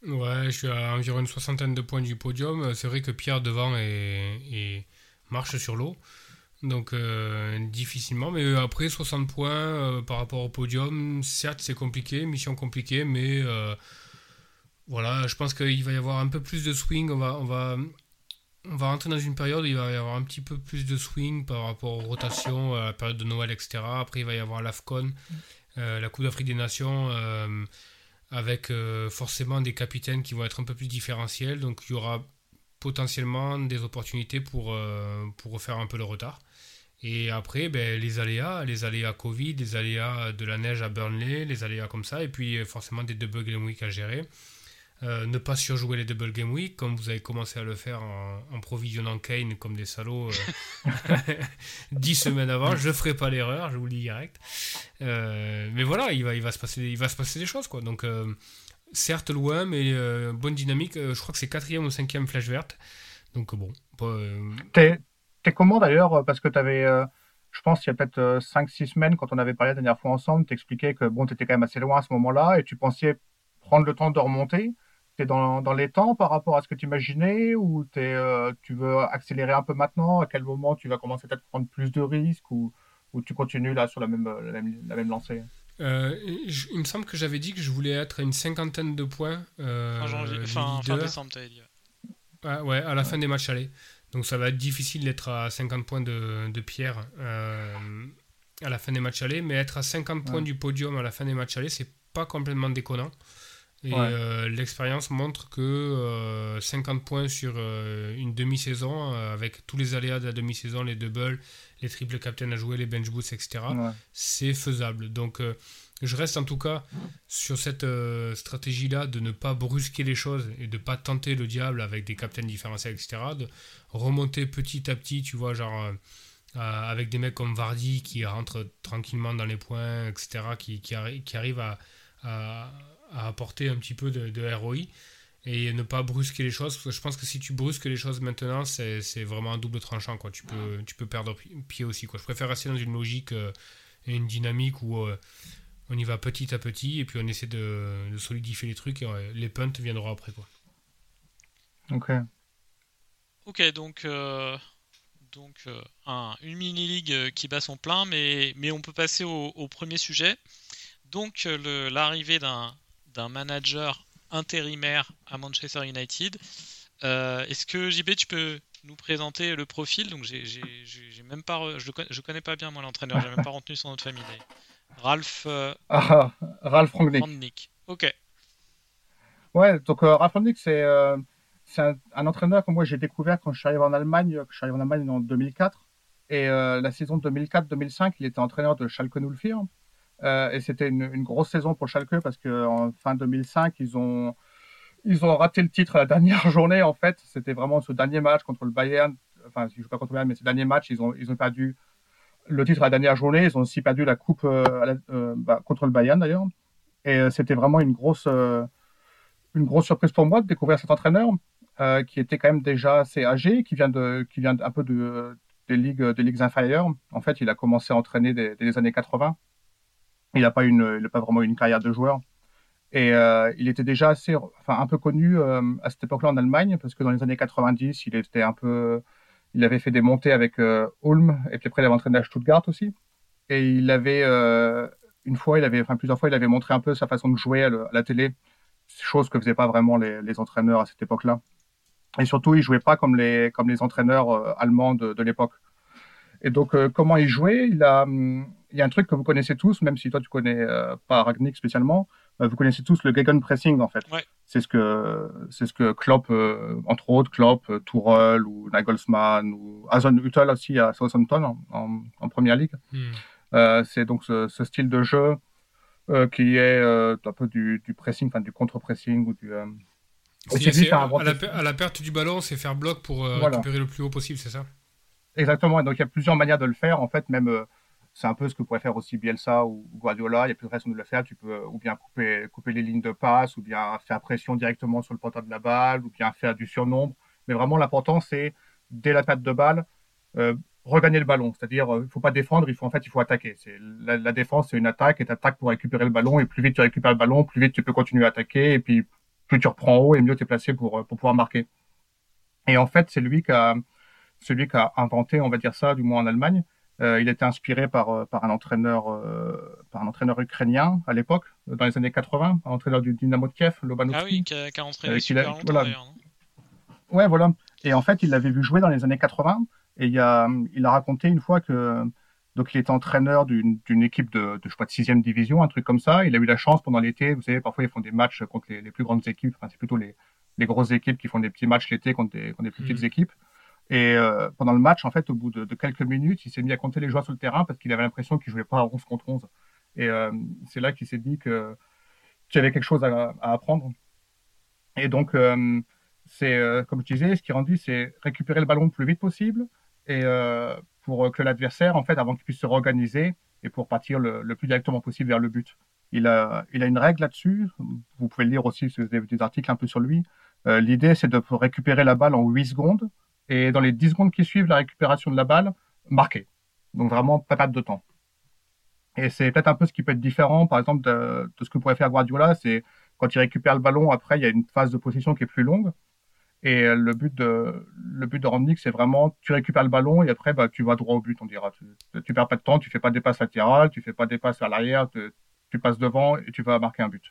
Ouais, je suis à environ une soixantaine de points du podium. C'est vrai que Pierre devant et, marche sur l'eau. Donc euh, difficilement, mais après 60 points euh, par rapport au podium, certes c'est compliqué, mission compliquée, mais euh, voilà, je pense qu'il va y avoir un peu plus de swing, on va, on, va, on va rentrer dans une période où il va y avoir un petit peu plus de swing par rapport aux rotations, à la période de Noël, etc. Après il va y avoir l'AFCON, la Coupe d'Afrique des Nations avec euh, forcément des capitaines qui vont être un peu plus différentiels. Donc il y aura potentiellement des opportunités pour, euh, pour refaire un peu le retard. Et après, ben, les aléas, les aléas Covid, les aléas de la neige à Burnley, les aléas comme ça, et puis euh, forcément des double game week à gérer. Euh, ne pas surjouer les double game week comme vous avez commencé à le faire en, provisionnant Kane comme des salauds euh, dix semaines avant. Je ferai pas l'erreur, je vous le dis direct. Euh, mais voilà, il va, il, va se passer, il va se passer des choses. Quoi. Donc, certes loin, mais bonne dynamique. je crois que c'est quatrième ou cinquième flèche verte. Donc bon. T'es, comment d'ailleurs Parce que tu avais je pense il y a peut-être 5-6 semaines, quand on avait parlé la dernière fois ensemble, tu expliquais que bon, tu étais quand même assez loin à ce moment-là et tu pensais prendre le temps de remonter tu es dans, dans, les temps par rapport à ce que tu imaginais ou es, euh, tu veux accélérer un peu maintenant? À quel moment tu vas commencer à prendre plus de risques ou, ou tu continues là sur la même, la même, lancée? Euh, il me semble que j'avais dit que je voulais être à une cinquantaine de points. Euh, fin, fin, décembre, tu avais dit. Ah, ouais, à la fin des matchs allés. Donc ça va être difficile d'être à 50 points de, de Pierre à la fin des matchs allés, mais être à 50 points du podium à la fin des matchs allés, c'est pas complètement déconnant. Et euh, l'expérience montre que 50 euh, points sur euh, une demi-saison, avec tous les aléas de la demi-saison, les doubles, les triples captains à jouer, les bench boosts, etc., c'est faisable. Donc je reste en tout cas sur cette stratégie-là de ne pas brusquer les choses et de pas tenter le diable avec des captains différentiels, etc. De remonter petit à petit, tu vois, genre avec des mecs comme Vardy qui rentrent tranquillement dans les points, etc., qui, qui, arrivent à, à, apporter un petit peu de, de, ROI et ne pas brusquer les choses. Parce que je pense que si tu brusques les choses maintenant, c'est vraiment un double tranchant. Quoi. Tu, peux, tu peux perdre pied aussi. Quoi. Je préfère rester dans une logique euh, et une dynamique où on y va petit à petit et puis on essaie de, solidifier les trucs et les punts viendront après quoi. Ok. Ok donc euh, donc euh, un, une mini ligue euh, qui bat son plein mais mais on peut passer au, premier sujet. Donc l'arrivée d'un d'un manager intérimaire à Manchester United. Est-ce que JB tu peux nous présenter le profil? Donc j'ai même pas je, je connais pas bien moi l'entraîneur, j'ai même pas retenu son nom de famille. Ralph. Euh, ah, Ralph Rangnick. Ok. Ouais, donc euh, Ralph Rangnick, c'est euh, un, un, entraîneur que moi j'ai découvert quand je suis arrivé en Allemagne. Je suis arrivé en Allemagne en 2004. Et la saison 2004-2005, il était entraîneur de Schalke 04. Et c'était une, grosse saison pour Schalke parce qu'en fin 2005, ils ont, ils ont raté le titre à la dernière journée en fait. C'était vraiment ce dernier match contre le Bayern. Enfin, je ne joue pas contre le Bayern, mais ce dernier match, ils ont, ils ont perdu le titre à la dernière journée. Ils ont aussi perdu la coupe euh, euh, bah, contre le Bayern d'ailleurs. Et euh, c'était vraiment une grosse, une grosse surprise pour moi de découvrir cet entraîneur qui était quand même déjà assez âgé, qui vient de, qui vient un peu de, des ligues, des ligues inférieures. En fait, il a commencé à entraîner dès, les années 80. Il n'a pas une, il pas vraiment une carrière de joueur. Et il était déjà assez, enfin un peu connu à cette époque-là en Allemagne parce que dans les années 90, il était un peu il avait fait des montées avec euh, Ulm et puis après il avait entraîné à Stuttgart aussi. Et il avait euh, une fois, il avait, enfin plusieurs fois, il avait montré un peu sa façon de jouer à, la télé, chose que faisaient pas vraiment les, entraîneurs à cette époque-là. Et surtout, il jouait pas comme les comme les entraîneurs euh, allemands de, l'époque. Et donc, euh, comment il jouait? Il, a, hum, y a un truc que vous connaissez tous, même si toi tu connais euh, pas Ragnick spécialement. vous connaissez tous le gegenpressing en fait. Ouais. C'est ce que c'est ce que Klopp, entre autres, Klopp, Tourelle ou Nagelsmann ou Hazen Hüttel aussi à Southampton en, en, première ligue. Hmm. c'est donc ce, ce, style de jeu qui est un peu du, du pressing, enfin du contre-pressing ou du à, la, perte du ballon, c'est faire bloc pour récupérer le plus haut possible, c'est ça? Exactement. donc il y a plusieurs manières de le faire. En fait, même euh, c'est un peu ce que pourrait faire aussi Bielsa ou Guardiola. Il y a plusieurs façons de le faire. Tu peux euh, ou bien couper, couper les lignes de passe, ou bien faire pression directement sur le porteur de la balle, ou bien faire du surnombre. Mais vraiment, l'important, c'est dès la perte de balle, euh, regagner le ballon. C'est-à-dire, il ne faut pas défendre, il faut en fait, il faut attaquer. C'est la, la, défense, c'est une attaque, et tu attaques pour récupérer le ballon. Et plus vite tu récupères le ballon, plus vite tu peux continuer à attaquer. Et puis plus tu reprends haut, et mieux tu es placé pour pour pouvoir marquer. Et en fait, c'est lui qui a celui qui a inventé, on va dire ça, du moins en Allemagne. Euh, il était inspiré par, euh, par, un entraîneur, euh, par un entraîneur ukrainien à l'époque, dans les années 80, un entraîneur du Dynamo de Kiev, Lobanovski. Ah oui, qui a, qui a entraîné super longtemps voilà. Ouais, voilà. Et en fait, il l'avait vu jouer dans les années 80 et il a, il a raconté une fois que donc il était entraîneur d'une équipe de, de je crois de sixième division, un truc comme ça. Il a eu la chance pendant l'été, vous savez, parfois ils font des matchs contre les, les plus grandes équipes. Enfin, c'est plutôt les, les grosses équipes qui font des petits matchs l'été contre des, contre des plus petites mmh. équipes. Et euh, pendant le match, en fait, au bout de, quelques minutes, il s'est mis à compter les joueurs sur le terrain parce qu'il avait l'impression qu'il jouait pas à 11 contre 11. Et euh, c'est là qu'il s'est dit que qu'il y avait quelque chose à, apprendre. Et donc, euh, c'est comme je disais, ce qui est rendu, c'est récupérer le ballon le plus vite possible et pour que l'adversaire, en fait, avant qu'il puisse se réorganiser et pour partir le, plus directement possible vers le but. Il a, il a une règle là-dessus. Vous pouvez lire aussi si des articles un peu sur lui. L'idée, c'est de récupérer la balle en 8 secondes et dans les 10 secondes qui suivent la récupération de la balle, marquer. Donc vraiment pas perdre de temps. Et c'est peut-être un peu ce qui peut être différent, par exemple, de, de ce que pourrait faire Guardiola, c'est quand il récupère le ballon, après il y a une phase de possession qui est plus longue. Et le but de le but de Randnick, c'est vraiment tu récupères le ballon et après bah tu vas droit au but, on dira. Tu, tu perds pas de temps, tu fais pas des passes latérales, tu fais pas des passes à l'arrière, tu, tu, passes devant et tu vas marquer un but.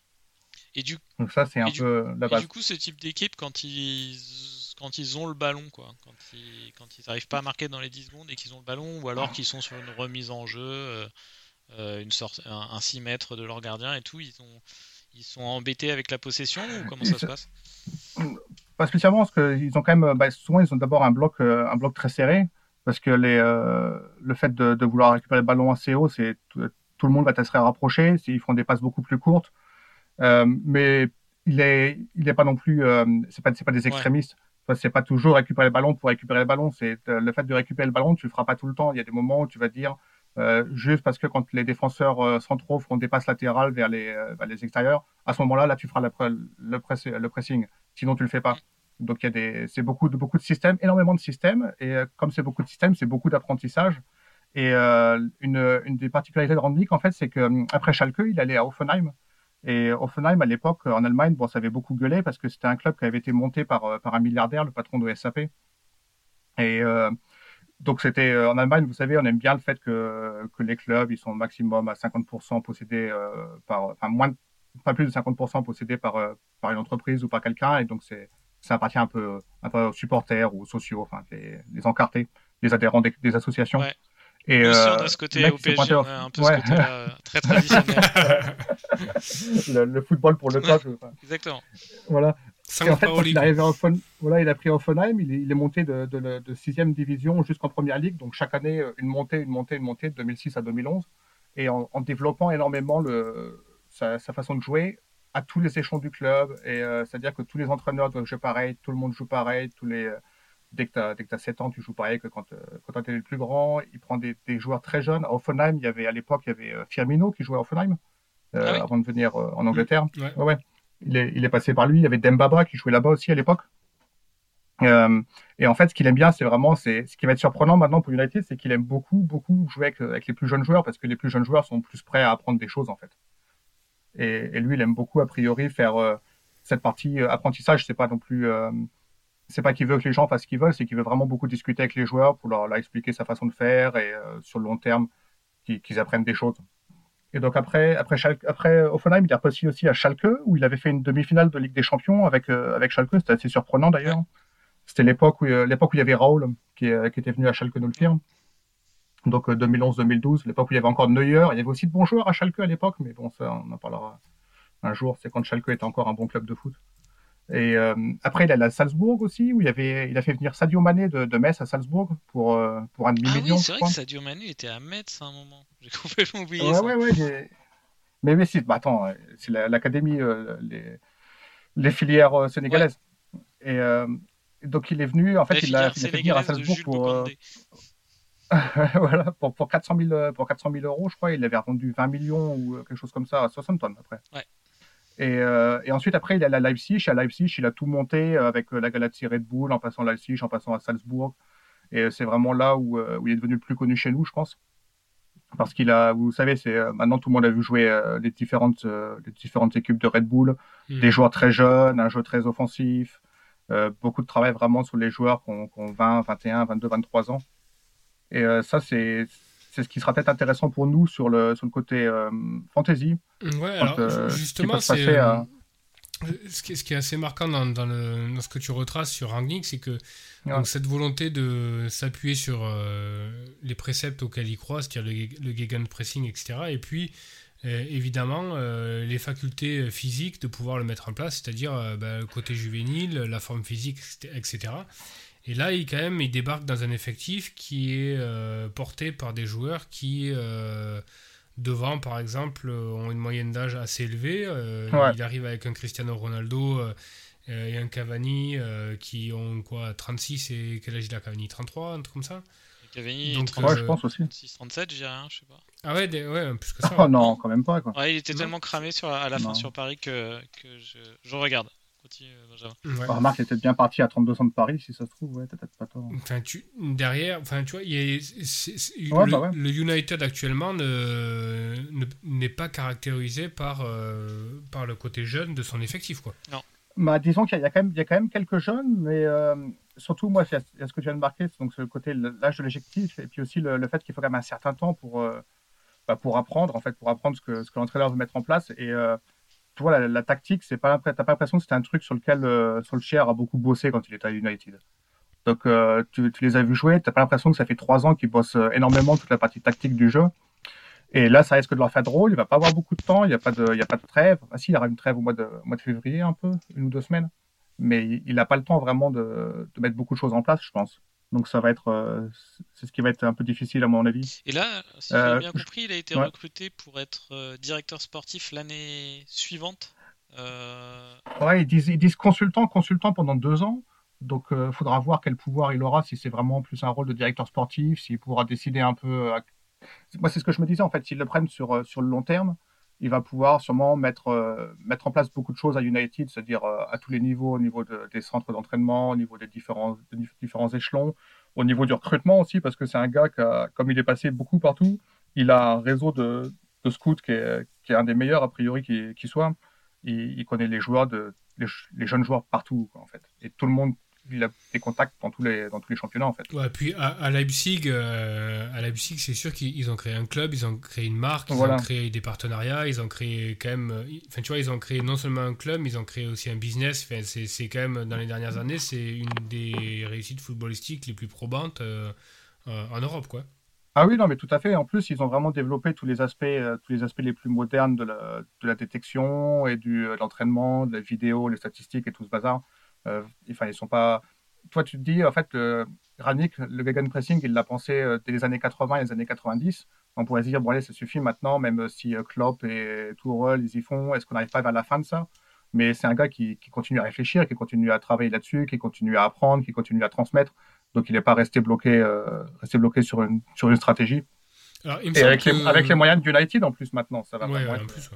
Et du donc ça c'est un peu la base. Et du coup, ce type d'équipe quand ils quand ils ont le ballon, quoi. Quand ils, quand ils n'arrivent pas à marquer dans les 10 secondes et qu'ils ont le ballon, ou alors qu'ils sont sur une remise en jeu, euh, euh une sorte, un, 6 mètres de leur gardien et tout, ils, ont, ils sont embêtés avec la possession ou comment ça se passe? Pas spécialement, parce qu'ils ont quand même, bah, souvent ils ont d'abord un bloc, euh, un bloc très serré, parce que les, euh, le fait de, de, vouloir récupérer le ballon assez haut, c'est tout le monde va être rapproché, ils font des passes beaucoup plus courtes. mais il est, il est pas non plus, c'est pas, c'est pas des extrémistes. Ouais. C'est pas toujours récupérer le ballon pour récupérer le ballon. C'est le fait de récupérer le ballon, tu le feras pas tout le temps. Il y a des moments où tu vas dire, euh, juste parce que quand les défenseurs euh, centraux font des passes latérales vers les, euh, extérieurs, à ce moment-là, là, tu feras le, pressing. Sinon, tu le fais pas. Donc, il y a des, c'est beaucoup de, beaucoup de systèmes, énormément de systèmes. Et comme c'est beaucoup de systèmes, c'est beaucoup d'apprentissage. Et une, des particularités de Randnick, en fait, c'est qu'après Schalke, il allait à Offenheim. Et Offenheim, à l'époque, en Allemagne, bon, ça avait beaucoup gueulé parce que c'était un club qui avait été monté par, par un milliardaire, le patron de SAP. Et donc c'était euh, en Allemagne, vous savez, on aime bien le fait que, que les clubs ils sont maximum à 50% possédés euh, par, enfin moins, pas plus de 50% possédés par euh, par une entreprise ou par quelqu'un, et donc c'est ça appartient un peu un peu aux supporters ou aux sociaux, enfin les, les encartés, les adhérents des, associations. Ouais. Et aussi, on a ce côté au PSG, on a un peu ouais. ce côté -là, très traditionnel. le, le, football pour le peuple. Exactement. Voilà. Et en fait, quand il, est voilà, il a pris Offenheim, il est, il est monté de, de, de 6 division jusqu'en première ligue. Donc chaque année, euh, une montée, une montée, une montée de 2006 à 2011. Et en, en développant énormément le, sa, sa, façon de jouer à tous les échelons du club. Et euh, c'est-à-dire que tous les entraîneurs doivent jouer pareil, tout le monde joue pareil. Tous les, euh, dès que tu as, 7 ans, tu joues pareil que quand, quand tu es le plus grand. Il prend des, des, joueurs très jeunes. À Offenheim, il y avait, à l'époque, il y avait Firmino qui jouait à Offenheim ah oui. avant de venir en Angleterre. Ouais. ouais il est, il est, passé par lui. Il y avait Dembaba qui jouait là-bas aussi à l'époque. Euh, et en fait, ce qu'il aime bien, c'est vraiment, c'est ce qui va être surprenant maintenant pour United, c'est qu'il aime beaucoup, beaucoup jouer avec, avec, les plus jeunes joueurs parce que les plus jeunes joueurs sont plus prêts à apprendre des choses en fait. Et, et lui, il aime beaucoup a priori faire euh, cette partie euh, apprentissage. C'est pas non plus, euh, c'est pas qu'il veut que les gens fassent ce qu'ils veulent, c'est qu'il veut vraiment beaucoup discuter avec les joueurs pour leur, expliquer sa façon de faire et euh, sur le long terme qu'ils apprennent des choses. Et donc après, après, Offenheim, il est repassé aussi à Schalke, où il avait fait une demi-finale de Ligue des Champions avec, euh, avec Schalke. C'était assez surprenant d'ailleurs. C'était l'époque où, euh, l'époque où il y avait Raoul qui, euh, était venu à Schalke 04. Donc 2011-2012, l'époque où il y avait encore Neuer. Il y avait aussi de bons joueurs à Schalke à l'époque, mais bon, ça, on en parlera un jour. C'est quand Schalke était encore un bon club de foot. Et euh, après, il a à Salzbourg aussi, où il, avait, il a fait venir Sadio Mané de, de Metz à Salzbourg pour, euh, pour un demi-million. Ah oui, c'est vrai que Sadio Mané était à Metz à un moment. J'ai complètement oublié ouais, ça. Ouais, ouais, mais oui, si, bah, attends, c'est l'académie, euh, les, les filières euh, sénégalaises. Et euh, donc, il est venu, en fait, il a, il a fait venir à Salzbourg pour, voilà, pour, pour, 400 000, pour 400 000 euros, je crois. Il avait vendu 20 millions ou quelque chose comme ça à 60 tonnes après. Ouais. Et, euh, et, ensuite, après, il est allé à Leipzig. À Leipzig, il a tout monté avec la Galaxy Red Bull, en passant à Leipzig, en passant à Salzbourg. Et c'est vraiment là où, où, il est devenu le plus connu chez nous, je pense. Parce qu'il a, vous savez, c'est maintenant tout le monde a vu jouer euh, les différentes, euh, les différentes équipes de Red Bull, mmh. des joueurs très jeunes, un jeu très offensif, euh, beaucoup de travail vraiment sur les joueurs qui ont, qui ont 20, 21, 22, 23 ans. Et ça, c'est c'est ce qui sera peut-être intéressant pour nous sur le, sur le côté euh, fantasy. Ouais, quand, alors, euh, justement, c'est. À... Ce, qui est, assez marquant dans, dans, le, dans ce que tu retraces sur Rangnick, c'est que ouais. donc, cette volonté de s'appuyer sur euh, les préceptes auxquels il croit, c'est-à-dire le, le gegenpressing, etc. Et puis, euh, évidemment, les facultés physiques de pouvoir le mettre en place, c'est-à-dire bah, le côté juvénile, la forme physique, etc. Et là, il, quand même, il débarque dans un effectif qui est euh, porté par des joueurs qui, euh, devant, par exemple, ont une moyenne d'âge assez élevée. Euh, ouais. Il arrive avec un Cristiano Ronaldo et un Cavani qui ont quoi 36 et quel âge il a Cavani? 33, un truc comme ça? Cavani, Donc, 30, ouais, je pense aussi. 36, 37, je dirais, hein, je sais pas. Ah ouais, des, ouais, plus que ça. Oh non, quand même pas. Quoi. Ouais, il était non. tellement cramé sur, à la non. fin sur Paris que, que je, je regarde. Ouais. Bah, remarque, il était bien parti à 32 ans de Paris, si ça se trouve, ouais, t'as peut-être pas tort. Enfin, tu, derrière, enfin, tu vois, il est, c est, c est, ouais, le, bah ouais. le, United actuellement n'est pas caractérisé par, euh, par le côté jeune de son effectif, quoi. Non. Bah, disons qu'il y, y, a quand même quelques jeunes, mais euh, surtout, moi, c'est ce que je viens de marquer, c'est donc le côté l'âge de l'effectif, et puis aussi le, le fait qu'il faut quand même un certain temps pour, euh, bah, pour apprendre, en fait, pour apprendre ce que, ce que l'entraîneur veut mettre en place, et euh, tu vois, la, tactique, c'est pas, t'as pas l'impression que c'était un truc sur lequel euh, a beaucoup bossé quand il était à United. Donc, euh, tu, les as vus jouer, t'as pas l'impression que ça fait trois ans qu'ils bossent euh, énormément toute la partie tactique du jeu. Et là, ça risque de leur faire drôle. Il va pas avoir beaucoup de temps. Il n'y a pas de, il y a pas de trêve. Ah si, il y aura une trêve au mois de, février, un peu, une ou deux semaines. Mais il n'a pas le temps vraiment de, mettre beaucoup de choses en place, je pense. Donc ça va être, euh, c'est ce qui va être un peu difficile à mon avis. Et là, si j'ai bien compris, il a été recruté pour être directeur sportif l'année suivante. Ouais, ils disent, ils disent, consultant, consultant pendant deux ans. Donc il faudra voir quel pouvoir il aura, si c'est vraiment plus un rôle de directeur sportif, s'il pourra décider un peu. Moi, c'est ce que je me disais en fait, s'ils le prennent sur, sur le long terme, il va pouvoir sûrement mettre, euh, mettre en place beaucoup de choses à United, c'est-à-dire euh, à tous les niveaux, au niveau des centres d'entraînement, au niveau des différents, différents échelons, au niveau du recrutement aussi, parce que c'est un gars qui, comme il est passé beaucoup partout, il a un réseau de, de scouts qui est, qui est, un des meilleurs a priori qui, qui soit. Il, il, connaît les joueurs, de, les, jeunes joueurs partout, en fait. Et tout le monde il a des contacts dans tous les, dans tous les championnats en fait. Ouais, puis à, Leipzig, euh, à Leipzig, c'est sûr qu'ils ont créé un club, ils ont créé une marque, ils ont créé des partenariats, ils ont créé quand même. Euh, enfin, tu vois, ils ont créé non seulement un club, mais ils ont créé aussi un business. Enfin, c'est quand même dans les dernières années, c'est une des réussites footballistiques les plus probantes euh, en Europe, quoi. Ah oui, non, mais tout à fait. En plus, ils ont vraiment développé tous les aspects, tous les aspects les plus modernes de la, de la détection et du, de l'entraînement, de la vidéo, les statistiques et tout ce bazar. Euh, enfin, ils sont pas. Toi, tu te dis, en fait, le, Ranik, le gegenpressing, il l'a pensé euh, dès les années 80 et les années 90. On pourrait se dire, bon, allez, ça suffit maintenant, même si euh, Klopp et Tourelle, ils y font, est-ce qu'on n'arrive pas vers la fin de ça? Mais c'est un gars qui, continue à réfléchir, qui continue à travailler là-dessus, qui continue à apprendre, qui continue à transmettre. Donc, il n'est pas resté bloqué, resté bloqué sur une stratégie et avec, les, moyens d'United en plus maintenant, ça va ouais, en plus,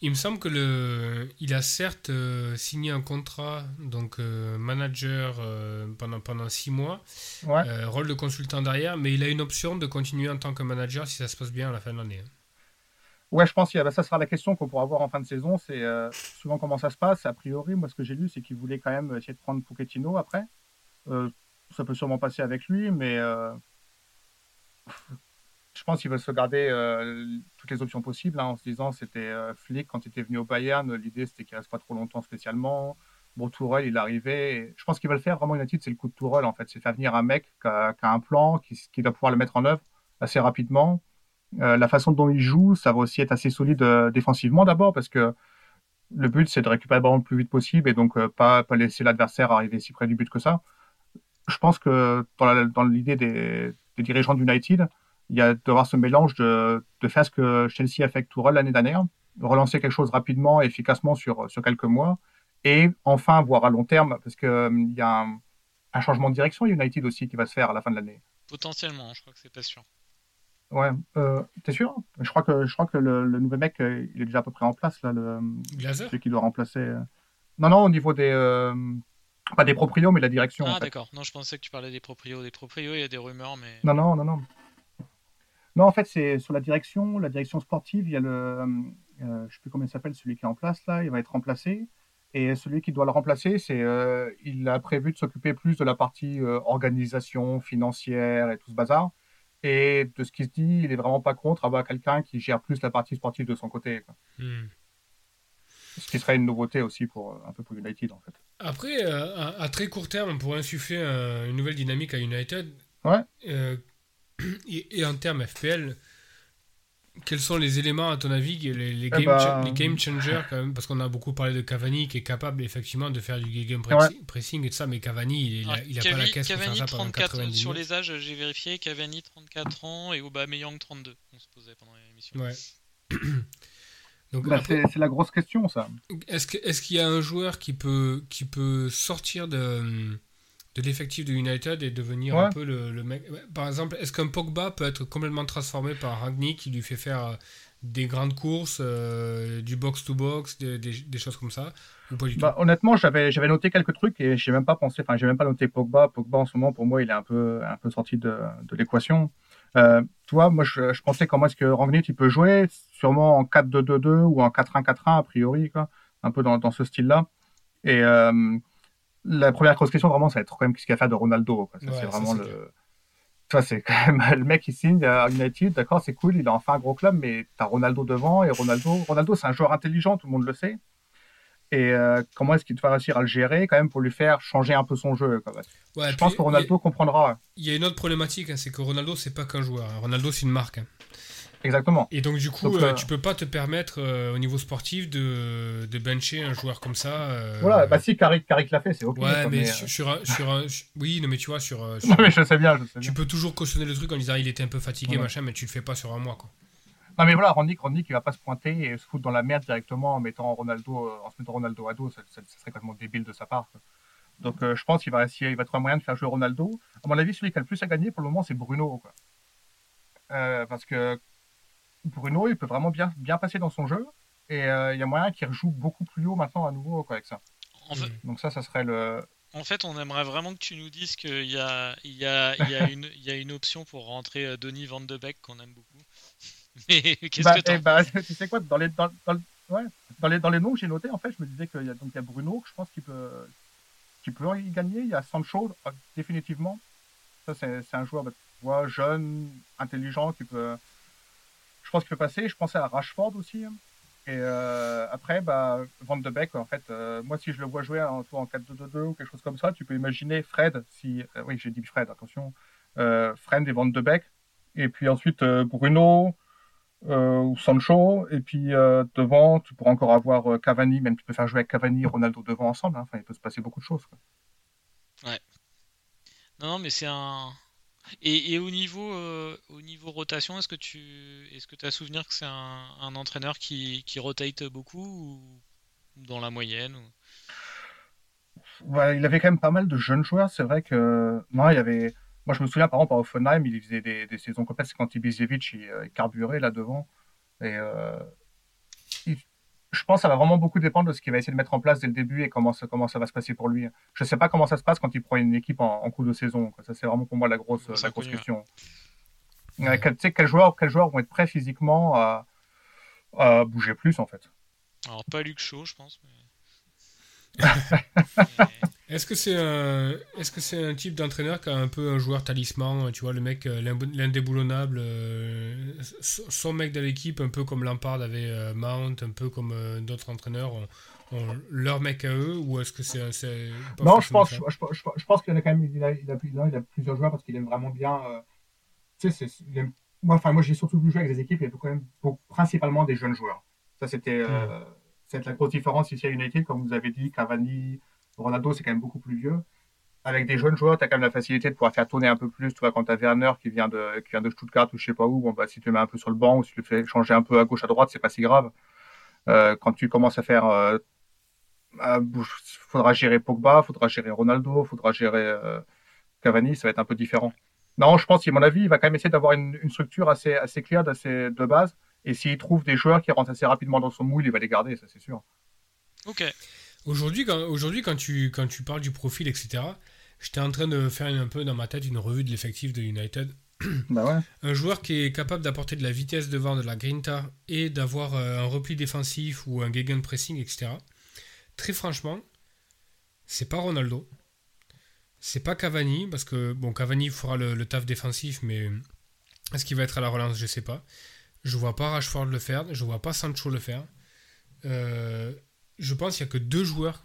Il me semble que le, il a certes euh, signé un contrat donc euh, manager euh, pendant pendant six mois, rôle de consultant derrière, mais il a une option de continuer en tant que manager si ça se passe bien à la fin de l'année. Hein. Ouais, je pense que ça sera la question qu'on pourra avoir en fin de saison. C'est souvent comment ça se passe. A priori, moi, ce que j'ai lu, c'est qu'il voulait quand même essayer de prendre Pochettino après. ça peut sûrement passer avec lui, mais je pense qu'il veut se garder euh, toutes les options possibles, hein, en se disant c'était euh, Flick quand il était venu au Bayern, l'idée c'était qu'il reste pas trop longtemps spécialement. Bon, Tourelle, il est arrivé. je pense qu'il va le faire vraiment United, c'est le coup de Tourelle en fait, c'est faire venir un mec qui a, un plan, qui, qui, doit pouvoir le mettre en œuvre assez rapidement. Euh, la façon dont il joue, ça va aussi être assez solide défensivement d'abord parce que le but c'est de récupérer le ballon le plus vite possible et donc pas, pas laisser l'adversaire arriver si près du but que ça. Je pense que dans l'idée des, dirigeants d'United, il y a d'avoir ce mélange de, de faire ce que Chelsea a fait avec Tourelle l'année dernière, relancer quelque chose rapidement et efficacement sur, sur quelques mois, et enfin voir à long terme, parce qu'il euh, il y a un, changement de direction United aussi qui va se faire à la fin de l'année. Potentiellement, je crois que c'est pas sûr. Ouais, euh, t'es sûr? Je crois que je crois que le, le, nouvel mec, euh, il est déjà à peu près en place là, le celui qui doit remplacer. Euh. Non, non, au niveau des pas des proprios, mais la direction. Ah d'accord. Non, je pensais que tu parlais des proprios. Des proprios, il y a des rumeurs, mais. Non, non, non, non. Non, en fait, c'est sur la direction, la direction sportive, il y a le, euh, je ne sais plus comment il s'appelle, celui qui est en place là, il va être remplacé. Et celui qui doit le remplacer, c'est, euh, il a prévu de s'occuper plus de la partie euh, organisation financière et tout ce bazar. Et de ce qui se dit, il est vraiment pas contre avoir quelqu'un qui gère plus la partie sportive de son côté. Hmm. Ce qui serait une nouveauté aussi pour un peu pour United en fait. Après, à, très court terme, pourrait insuffler une nouvelle dynamique à United. Ouais. Et, en termes FPL, quels sont les éléments, à ton avis, les, les, eh game, ben, les game, changers quand même? Parce qu'on a beaucoup parlé de Cavani qui est capable effectivement de faire du game pressing et tout ça, mais Cavani, il, n'a pas la caisse Cavani, pour faire ça pendant 34, Sur les âges, j'ai vérifié, Cavani 34 ans et Aubameyang 32. On se posait pendant l'émission. Ouais. Donc, bah, c'est la grosse question, ça. Est-ce qu'il est qu'il y a un joueur qui peut, qui peut sortir de de l'effectif de United et devenir un peu le, mec. Par exemple, est-ce qu'un Pogba peut être complètement transformé par Ragnick qui lui fait faire euh, des grandes courses, euh, du box-to-box, des, choses comme ça ou pas du bah, Honnêtement, j'avais, j'avais noté quelques trucs et j'ai même pas pensé, enfin, j'ai même pas noté Pogba. Pogba, en ce moment, pour moi, il est un peu, un peu sorti de, de l'équation. Euh, toi, moi, je, je, pensais comment est-ce que Rangnick il peut jouer, sûrement en 4-2-2-2 ou en 4-1-4-1 a priori, quoi, un peu dans, dans ce style-là. Et euh, la première grosse question, vraiment, ça va être quand même ce qu'il y a fait de Ronaldo. Ça, c'est vraiment le. Ça, c'est quand même le mec qui signe à United, d'accord, c'est cool, il a enfin un gros club, mais tu as Ronaldo devant, et Ronaldo, Ronaldo, c'est un joueur intelligent, tout le monde le sait. Et euh, comment est-ce qu'il va réussir à le gérer, quand même, pour lui faire changer un peu son jeu Je pense que Ronaldo comprendra. Il y a une autre problématique, hein, c'est que Ronaldo, c'est pas qu'un joueur. Hein. Ronaldo, c'est une marque. Hein. Exactement. Et donc du coup, Donc, euh, euh, tu peux pas te permettre euh, au niveau sportif de, de bencher un joueur comme ça. euh, Voilà, bah si Carrick, l'a fait, c'est ok. Ouais, mais, sur, sur un, sur un- oui, non mais tu vois sur, sur- Non, mais je sais bien, je sais bien. tu peux toujours cautionner le truc en disant il était un peu fatigué machin, mais tu le fais pas sur un mois quoi. Non mais voilà, Randy, Randy qui va pas se pointer et se foutre dans la merde directement en mettant Ronaldo, en se mettant Ronaldo à dos, ça, ça- ça serait complètement débile de sa part. quoi. Donc euh, je pense qu'il va essayer, il va trouver un moyen de faire jouer Ronaldo. À mon avis, celui qui a le plus à gagner pour le moment, c'est Bruno. Quoi. Euh, parce que Bruno, il peut vraiment bien, bien passer dans son jeu et euh, il y a moyen qu'il rejoue beaucoup plus haut maintenant à nouveau quoi, avec ça. En fait, Donc ça, ça serait le. en fait, on aimerait vraiment que tu nous dises qu'il y a, il y, a, il y, a une, il y a une option pour rentrer euh, Denis Van de Beek qu'on aime beaucoup. Mais qu'est-ce Bah, que t'en eh bah, tu sais quoi, dans les, dans, dans le- ouais, dans les, dans les noms que j'ai notés, en fait, je me disais qu'il y a, donc, il y a Bruno, que je pense qu'il peut, qu'il peut y gagner. Il y a Sancho, euh, définitivement. Ça, c'est c'est un joueur bah, jeune, intelligent, qui peut. Je pense qu'il peut passer. Je pensais à Rashford aussi. Et euh, après, bah, Van de Beek, en fait, euh, moi, si je le vois jouer en, en 4-2-2-2 ou quelque chose comme ça, tu peux imaginer Fred, si. euh, oui, j'ai dit Fred, attention. Fred et Van de Beek. Et puis ensuite, Bruno, ou Sancho, et puis devant, tu pourras encore avoir Cavani, même tu peux faire jouer avec Cavani et Ronaldo devant ensemble, hein. enfin il peut se passer beaucoup de choses. Non, non, mais c'est un. Et, au niveau, euh, au niveau rotation, est-ce que tu, est-ce que tu as souvenir que c'est un, un entraîneur qui, qui rotate beaucoup ou dans la moyenne il avait quand même pas mal de jeunes joueurs, c'est vrai que non, il y avait. Moi je me souviens par exemple à Offenheim, il faisait des, des saisons complètes, c'est quand Ibisevic il, euh, il carburait là devant. Et euh, je pense que ça va vraiment beaucoup dépendre de ce qu'il va essayer de mettre en place dès le début et comment ça, comment ça va se passer pour lui. Je sais pas comment ça se passe quand il prend une équipe en, en cours de saison. quoi. Ça c'est vraiment pour moi la grosse, la grosse question. Ouais, quel- Tu sais, quels joueurs, quels joueurs vont être prêts physiquement à, à bouger plus en fait? Alors pas Luc Shaw, je pense. Mais... Est-ce que c'est un, est-ce que c'est un type d'entraîneur qui a un peu un joueur talisman, tu vois, le mec euh, l'indéboulonnable, euh, son mec de l'équipe, un peu comme Lampard avait euh, Mount, un peu comme euh, d'autres entraîneurs, ont, ont leur mec à eux, ou est-ce que c'est, un- c'est Non, je pense, je, je- je pense qu'il y en a quand même, il a, il a, il a- il a plusieurs joueurs parce qu'il aime vraiment bien. tu sais, moi, enfin, moi j'ai surtout vu jouer avec des équipes, il y avait quand même principalement des jeunes joueurs. Ça, c'était euh, c'est la grosse différence ici à United, comme vous avez dit, Cavani, Ronaldo, c'est quand même beaucoup plus vieux. Avec des jeunes joueurs, tu as quand même la facilité de pouvoir faire tourner un peu plus. Tu vois, quand tu as Werner qui vient, de, qui vient de Stuttgart ou je sais pas où, bon, bah, si tu le mets un peu sur le banc ou si tu le fais changer un peu à gauche, à droite, c'est pas si grave. Euh, quand tu commences à faire euh, faudra gérer Pogba, faudra gérer Ronaldo, faudra gérer euh, Cavani, ça va être un peu différent. Non, je pense, à mon avis, il va quand même essayer d'avoir une, une structure assez, assez claire, assez de base. Et s'il trouve des joueurs qui rentrent assez rapidement dans son moule, il va les garder, ça c'est sûr. Ok. Aujourd'hui, quand, aujourd'hui quand, tu, quand tu parles du profil, etc., j'étais en train de faire un peu dans ma tête une revue de l'effectif de United. Bah ouais. Un joueur qui est capable d'apporter de la vitesse devant, de la grinta et d'avoir euh, un repli défensif ou un gegenpressing, etc. Très franchement, c'est pas Ronaldo. C'est pas Cavani, parce que bon, Cavani fera le, le taf défensif, mais est-ce qu'il va être à la relance? Je sais pas. Je vois pas Rashford le faire, je vois pas Sancho le faire. Euh, je pense qu'il n'y a que deux joueurs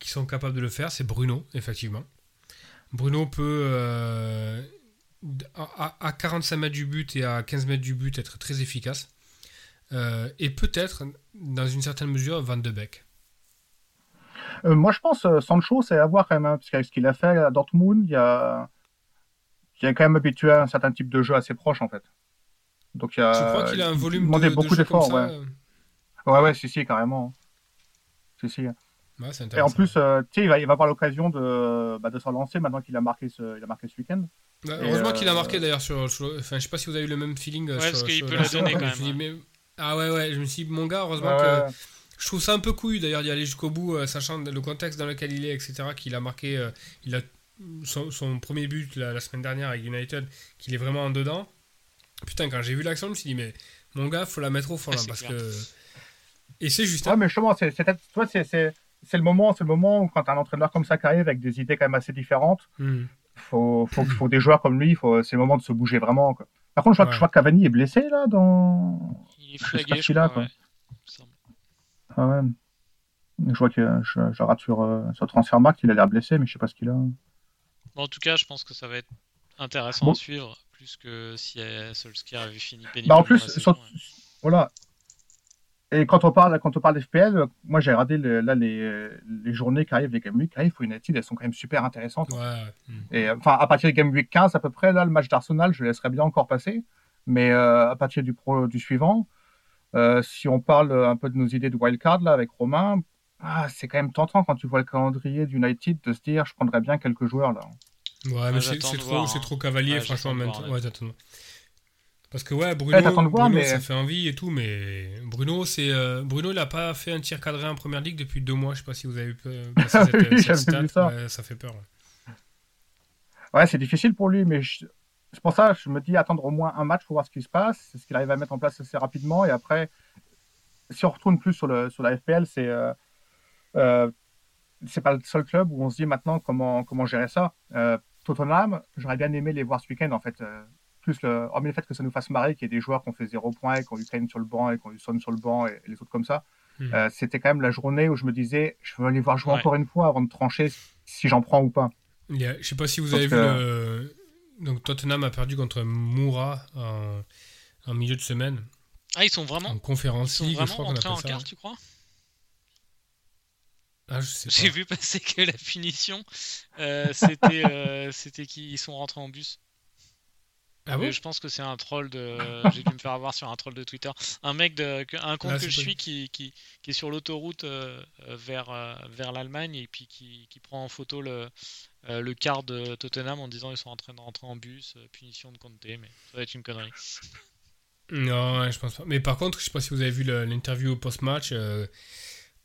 qui sont capables de le faire, c'est Bruno, effectivement. Bruno peut, euh, à, à 45 mètres du but et à 15 mètres du but, être très efficace. Euh, et peut-être, dans une certaine mesure, Van de Beek. Moi, je pense Sancho, c'est à voir quand même, hein, parce qu'avec ce qu'il a fait à Dortmund, il y a, il a quand même habitué à un certain type de jeu assez proche, en fait. Donc, il y a, tu crois qu'il a un il volume demandait de, beaucoup de d'efforts, ça ouais. Ouais, ouais, si, si, carrément. Si, si. Ouais, c'est Et en plus, euh, tu sais, il va, il va avoir l'occasion de, bah, de se relancer maintenant qu'il a marqué ce, il a marqué ce week-end. Et, heureusement qu'il a euh, marqué d'ailleurs sur, sur- Enfin, je sais pas si vous avez eu le même feeling. euh, Ouais, sur, parce qu'il sur peut la la donner quand même, dit, mais- Ah ouais, ouais, je me suis dit, mon gars, heureusement Ouais, que. ouais. Je trouve ça un peu couillu d'ailleurs d'y aller jusqu'au bout, euh, sachant le contexte dans lequel il est, etc. Qu'il a marqué euh, il a son, son premier but la, la semaine dernière avec United, qu'il est vraiment en dedans. Putain, quand j'ai vu l'action, je me suis dit, mais mon gars, faut la mettre au fond Ah, là, parce clair. que. Et c'est juste. Ouais, hein. mais justement, c'est, c'est, peut-être- toi, c'est, c'est, c'est le moment, c'est le moment où quand t'as un entraîneur comme ça qui arrive avec des idées quand même assez différentes, Hmm. faut, faut, faut des joueurs comme lui, faut, c'est le moment de se bouger vraiment. Quoi. Par contre, je vois, que- Ouais. je vois que Cavani est blessé là dans. Il est Je sais pas flagué, ce je qu'il a, crois. quoi. ouais. Ah ouais. Je vois que je, je rate sur, euh, sur Transfermarkt, il a l'air blessé, mais je sais pas ce qu'il a. Bon, en tout cas, je pense que ça va être intéressant Bon. à suivre. Plus que si Solskjaer avait fini péniblement. Bah en plus, voilà. Et quand on parle, quand on parle d'FPL, moi j'ai regardé là les, les, journées qui arrivent, les Game Week qui arrivent pour United, elles sont quand même super intéressantes. Et enfin, à partir de Game Week 15 à peu près, là, le match d'Arsenal, je le laisserais bien encore passer. Mais à partir du, pro, du suivant, si on parle un peu de nos idées de wildcard là avec Romain, ah, c'est quand même tentant quand tu vois le calendrier d'United de se dire je prendrais bien quelques joueurs là. Ouais, mais c'est trop, hein. trop, cavalier, franchement. Ouais, Parce que ouais, Bruno, voir, mais... ça fait envie et tout, mais Bruno, c'est euh, Bruno, il a pas fait un tir cadré en première ligue depuis deux mois. Je sais pas si vous avez passé cette, cette stat. Ça. fait peur. Ouais, c'est difficile pour lui, mais c'est pour ça je me dis attendre au moins un match pour voir ce qui se passe, c'est ce qu'il arrive à mettre en place assez rapidement, et après, si on retourne plus sur, le, sur la FPL, c'est euh, euh, c'est pas le seul club où on se dit maintenant comment, comment gérer ça. Euh, Tottenham, j'aurais bien aimé les voir ce week-end en fait. Euh, plus le, hormis le fait que ça nous fasse marrer qu'il y ait des joueurs qui ont fait zéro point et qui ont eu Kane sur le banc et qui ont eu Son sur le banc et, les autres comme ça. Hmm. Euh, c'était quand même la journée où je me disais, je veux aller voir jouer encore une fois avant de trancher si j'en prends ou pas. Je je sais pas si vous avez vu le... Donc Tottenham a perdu contre Moura en, en, milieu de semaine. Ah, ils sont vraiment en conférence ils sont vraiment entrés en quart, tu crois? Ah, J'ai vu passer que la punition, euh, c'était euh, qu'ils sont rentrés en bus. Ah bon? Je pense que c'est un troll de. J'ai dû me faire avoir sur un troll de Twitter. Un mec de. Un compte ah, que je suis qui, qui, qui, est sur l'autoroute euh, vers, vers l'Allemagne et puis qui, qui, prend en photo le, le quart de Tottenham en disant ils sont en train de rentrer en bus, punition de Conte, mais ça va être une connerie. Non, je pense pas. Mais par contre, je sais pas si vous avez vu l'interview au post-match.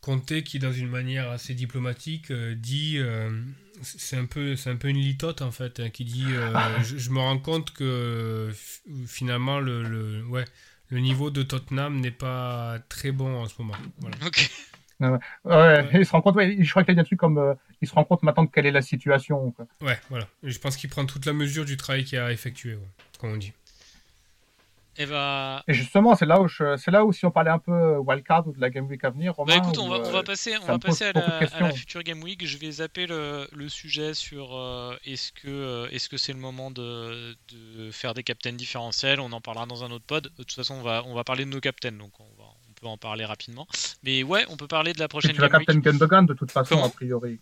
Conte qui, dans une manière assez diplomatique, euh, dit, euh, c'est un peu, c'est un peu une litote en fait, hein, qui dit, euh, je, me rends compte que finalement le, le, ouais, le niveau de Tottenham n'est pas très bon en ce moment. Voilà. Ouais, Il se rend compte, je crois qu'il y a des trucs comme, il se rend compte maintenant de quelle est la situation. Ouais, voilà. je pense qu'il prend toute la mesure du travail qu'il a effectué, comme on dit. Et, bah... et justement, c'est là où c'est là où si on parlait un peu wildcard ou de la Game Week à venir. bah écoute, on, va, on va, euh, passer, on va passer à la, future Game Week. Je vais zapper le, le sujet sur euh, est-ce que euh, est-ce que c'est le moment de, de, faire des captains différentiels? On en parlera dans un autre pod. De toute façon, on va on va parler de nos captains, donc on va on peut en parler rapidement. Mais ouais, on peut parler de la prochaine. tu vas captain Gundogan de toute façon a priori.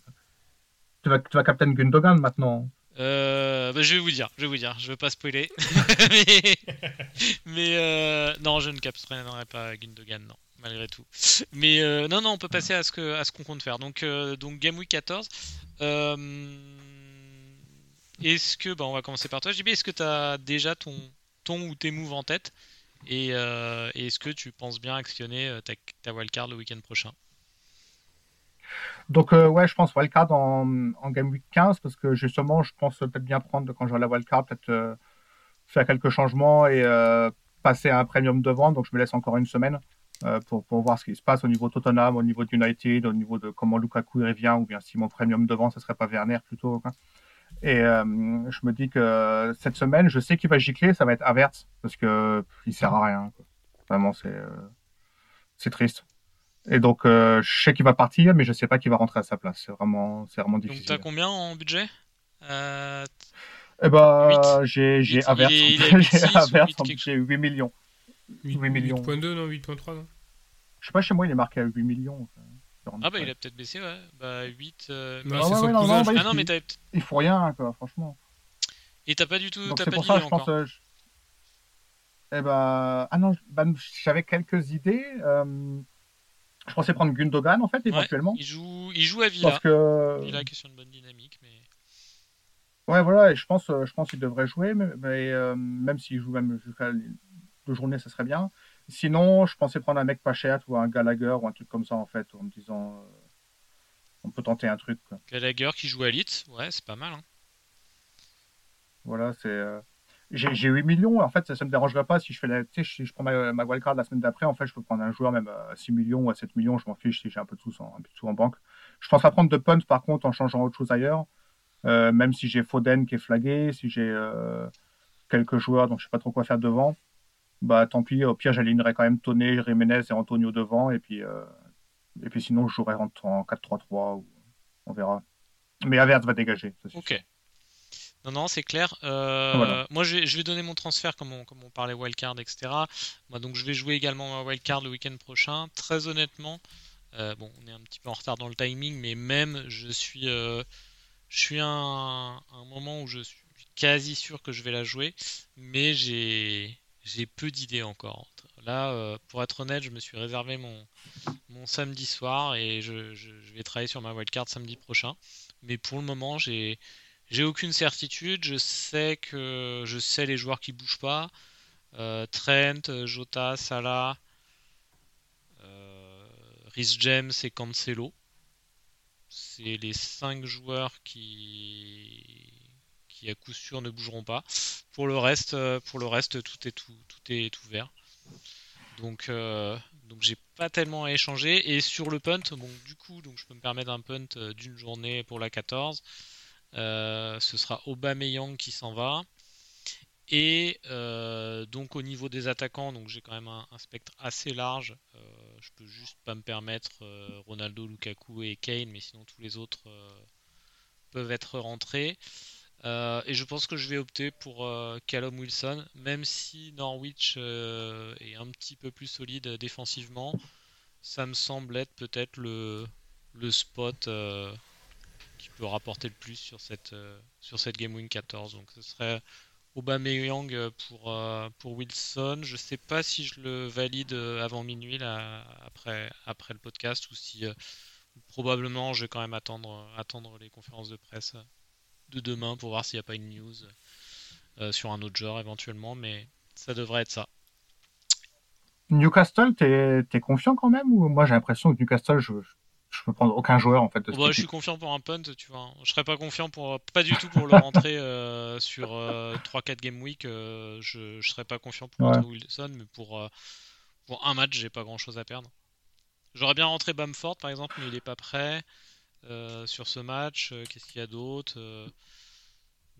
Tu vas tu vas captain Gundogan maintenant. Euh, bah, je vais vous dire, je vais vous dire, je veux pas spoiler. mais, euh, non, je ne capterai pas Gundogan, non, malgré tout. Mais euh, non, non, on peut passer à ce que ce qu'on compte faire. Donc, donc Game Week 14. est-ce que, bah, on va commencer par toi, JB. Est-ce que tu as déjà ton ton ou tes moves en tête? Et, est-ce que tu penses bien actionner ta, ta wildcard le week-end prochain? Donc, euh, ouais, je pense wildcard en, en Game Week 15 parce que justement, je pense peut-être bien prendre quand j'aurai la wildcard, peut-être euh, faire quelques changements et euh, passer à un premium de vente. Donc, je me laisse encore une semaine pour, pour, voir ce qui se passe au niveau Tottenham, au niveau d'United, au niveau de comment Lukaku revient ou bien si mon premium de vente, ce serait pas Werner plutôt. Et je me dis que cette semaine, je sais qu'il va gicler, ça va être Averts parce que il sert à rien. Vraiment, c'est c'est triste. Et donc, euh, je sais qu'il va partir, mais je sais pas qui va rentrer à sa place. C'est vraiment, c'est vraiment difficile. Donc, t'as combien en budget? Euh... Eh ben, j'ai, j'ai Avert. J'ai 8 millions. 8, 8 millions. 8.2, non 8.3, non? Je sais pas, chez moi, il est marqué à 8 millions. ah, bah, il a peut-être baissé, ouais. Bah, 8. Euh... Non, ah, ouais, non, non, bah, ah, non, mais t'as. Il faut rien, quoi, franchement. Et t'as pas du tout. t'as pas pour ça, je pense. Euh, eh ben, ah non, bah, j'avais quelques idées. Euh... Je pensais prendre Gundogan en fait éventuellement. il joue, il joue à Villa. Parce que Villa qui est sur une bonne dynamique, mais. Ouais, voilà, et je pense, euh, je pense qu'il devrait jouer, mais, euh, même s'il joue même jusqu'à deux journées, ça serait bien. Sinon, je pensais prendre un mec pas cher, ou un Gallagher ou un truc comme ça en fait, en me disant, euh, on peut tenter un truc. Gallagher qui joue à Elite, ouais, c'est pas mal. Hein. Voilà, c'est j'ai 8 millions. En fait, ça ne me dérangerait pas si je fais la, si je prends ma, ma wildcard la semaine d'après. En fait, je peux prendre un joueur même à 6 millions ou à 7 millions. Je m'en fiche si j'ai un peu de sous en, un peu de sous en banque. Je pense à prendre de punt par contre en changeant autre chose ailleurs. Euh, même si j'ai Foden qui est flagué, si j'ai euh, quelques joueurs donc je sais pas trop quoi faire devant, bah tant pis. Au pire, j'alignerai quand même Toné, Jiménez et Antonio devant. Et puis, euh, et puis sinon, je jouerai en, 4-3-3 ou on verra. Mais Avert va dégager. ok. Non, non, c'est clair. Euh, Voilà. Moi, je vais, je vais donner mon transfert comme on, comme on parlait wildcard, etc. Donc, je vais jouer également ma wildcard le week-end prochain. Très honnêtement, euh, bon, on est un petit peu en retard dans le timing, mais même, je suis, euh, je suis à un, à un moment où je suis quasi sûr que je vais la jouer, mais j'ai, j'ai peu d'idées encore. Là, euh, pour être honnête, je me suis réservé mon, mon samedi soir et je, je- je vais travailler sur ma wildcard samedi prochain. Mais pour le moment, j'ai j'ai aucune certitude. Je sais que je sais les joueurs qui bougent pas. Euh, Trent, Jota, Salah, euh, James et Cancelo. C'est les cinq joueurs qui qui à coup sûr ne bougeront pas. Pour le reste, euh, pour le reste, tout est tout, tout est ouvert. Donc euh, donc j'ai pas tellement à échanger. Et sur le punt, du coup, donc je peux me permettre un punt d'une journée pour la 14. Euh, ce sera Aubameyang qui s'en va. Et euh, donc au niveau des attaquants, donc j'ai quand même un, spectre assez large. Euh, je peux juste pas me permettre Ronaldo, Lukaku et Kane, mais sinon tous les autres peuvent être rentrés. Et je pense que je vais opter pour Callum Wilson, même si Norwich est un petit peu plus solide défensivement. Ça me semble être peut-être le, le spot qui peut rapporter le plus sur cette, euh, sur cette Game Win 14. Donc ce serait Aubameyang euh, pour, euh, pour Wilson. Je sais pas si je le valide avant minuit là, après, après le podcast ou si probablement je vais quand même attendre, attendre les conférences de presse de demain pour voir s'il n'y a pas une news sur un autre genre éventuellement, mais ça devrait être ça. Newcastle, t'es es confiant quand même ou moi j'ai l'impression que Newcastle, je peux prendre aucun joueur en fait de bah, je suis confiant pour un punt, tu vois. Je serais pas confiant pour pas du tout pour le rentrer euh, sur euh, 3-4 game week. euh, je, je serais pas confiant pour Ouais. Wilson, mais pour euh, pour un match, j'ai pas grand chose à perdre. J'aurais bien rentré Bamford par exemple, mais il est pas prêt euh, sur ce match. Euh, Qu'est-ce qu'il y a d'autre Euh,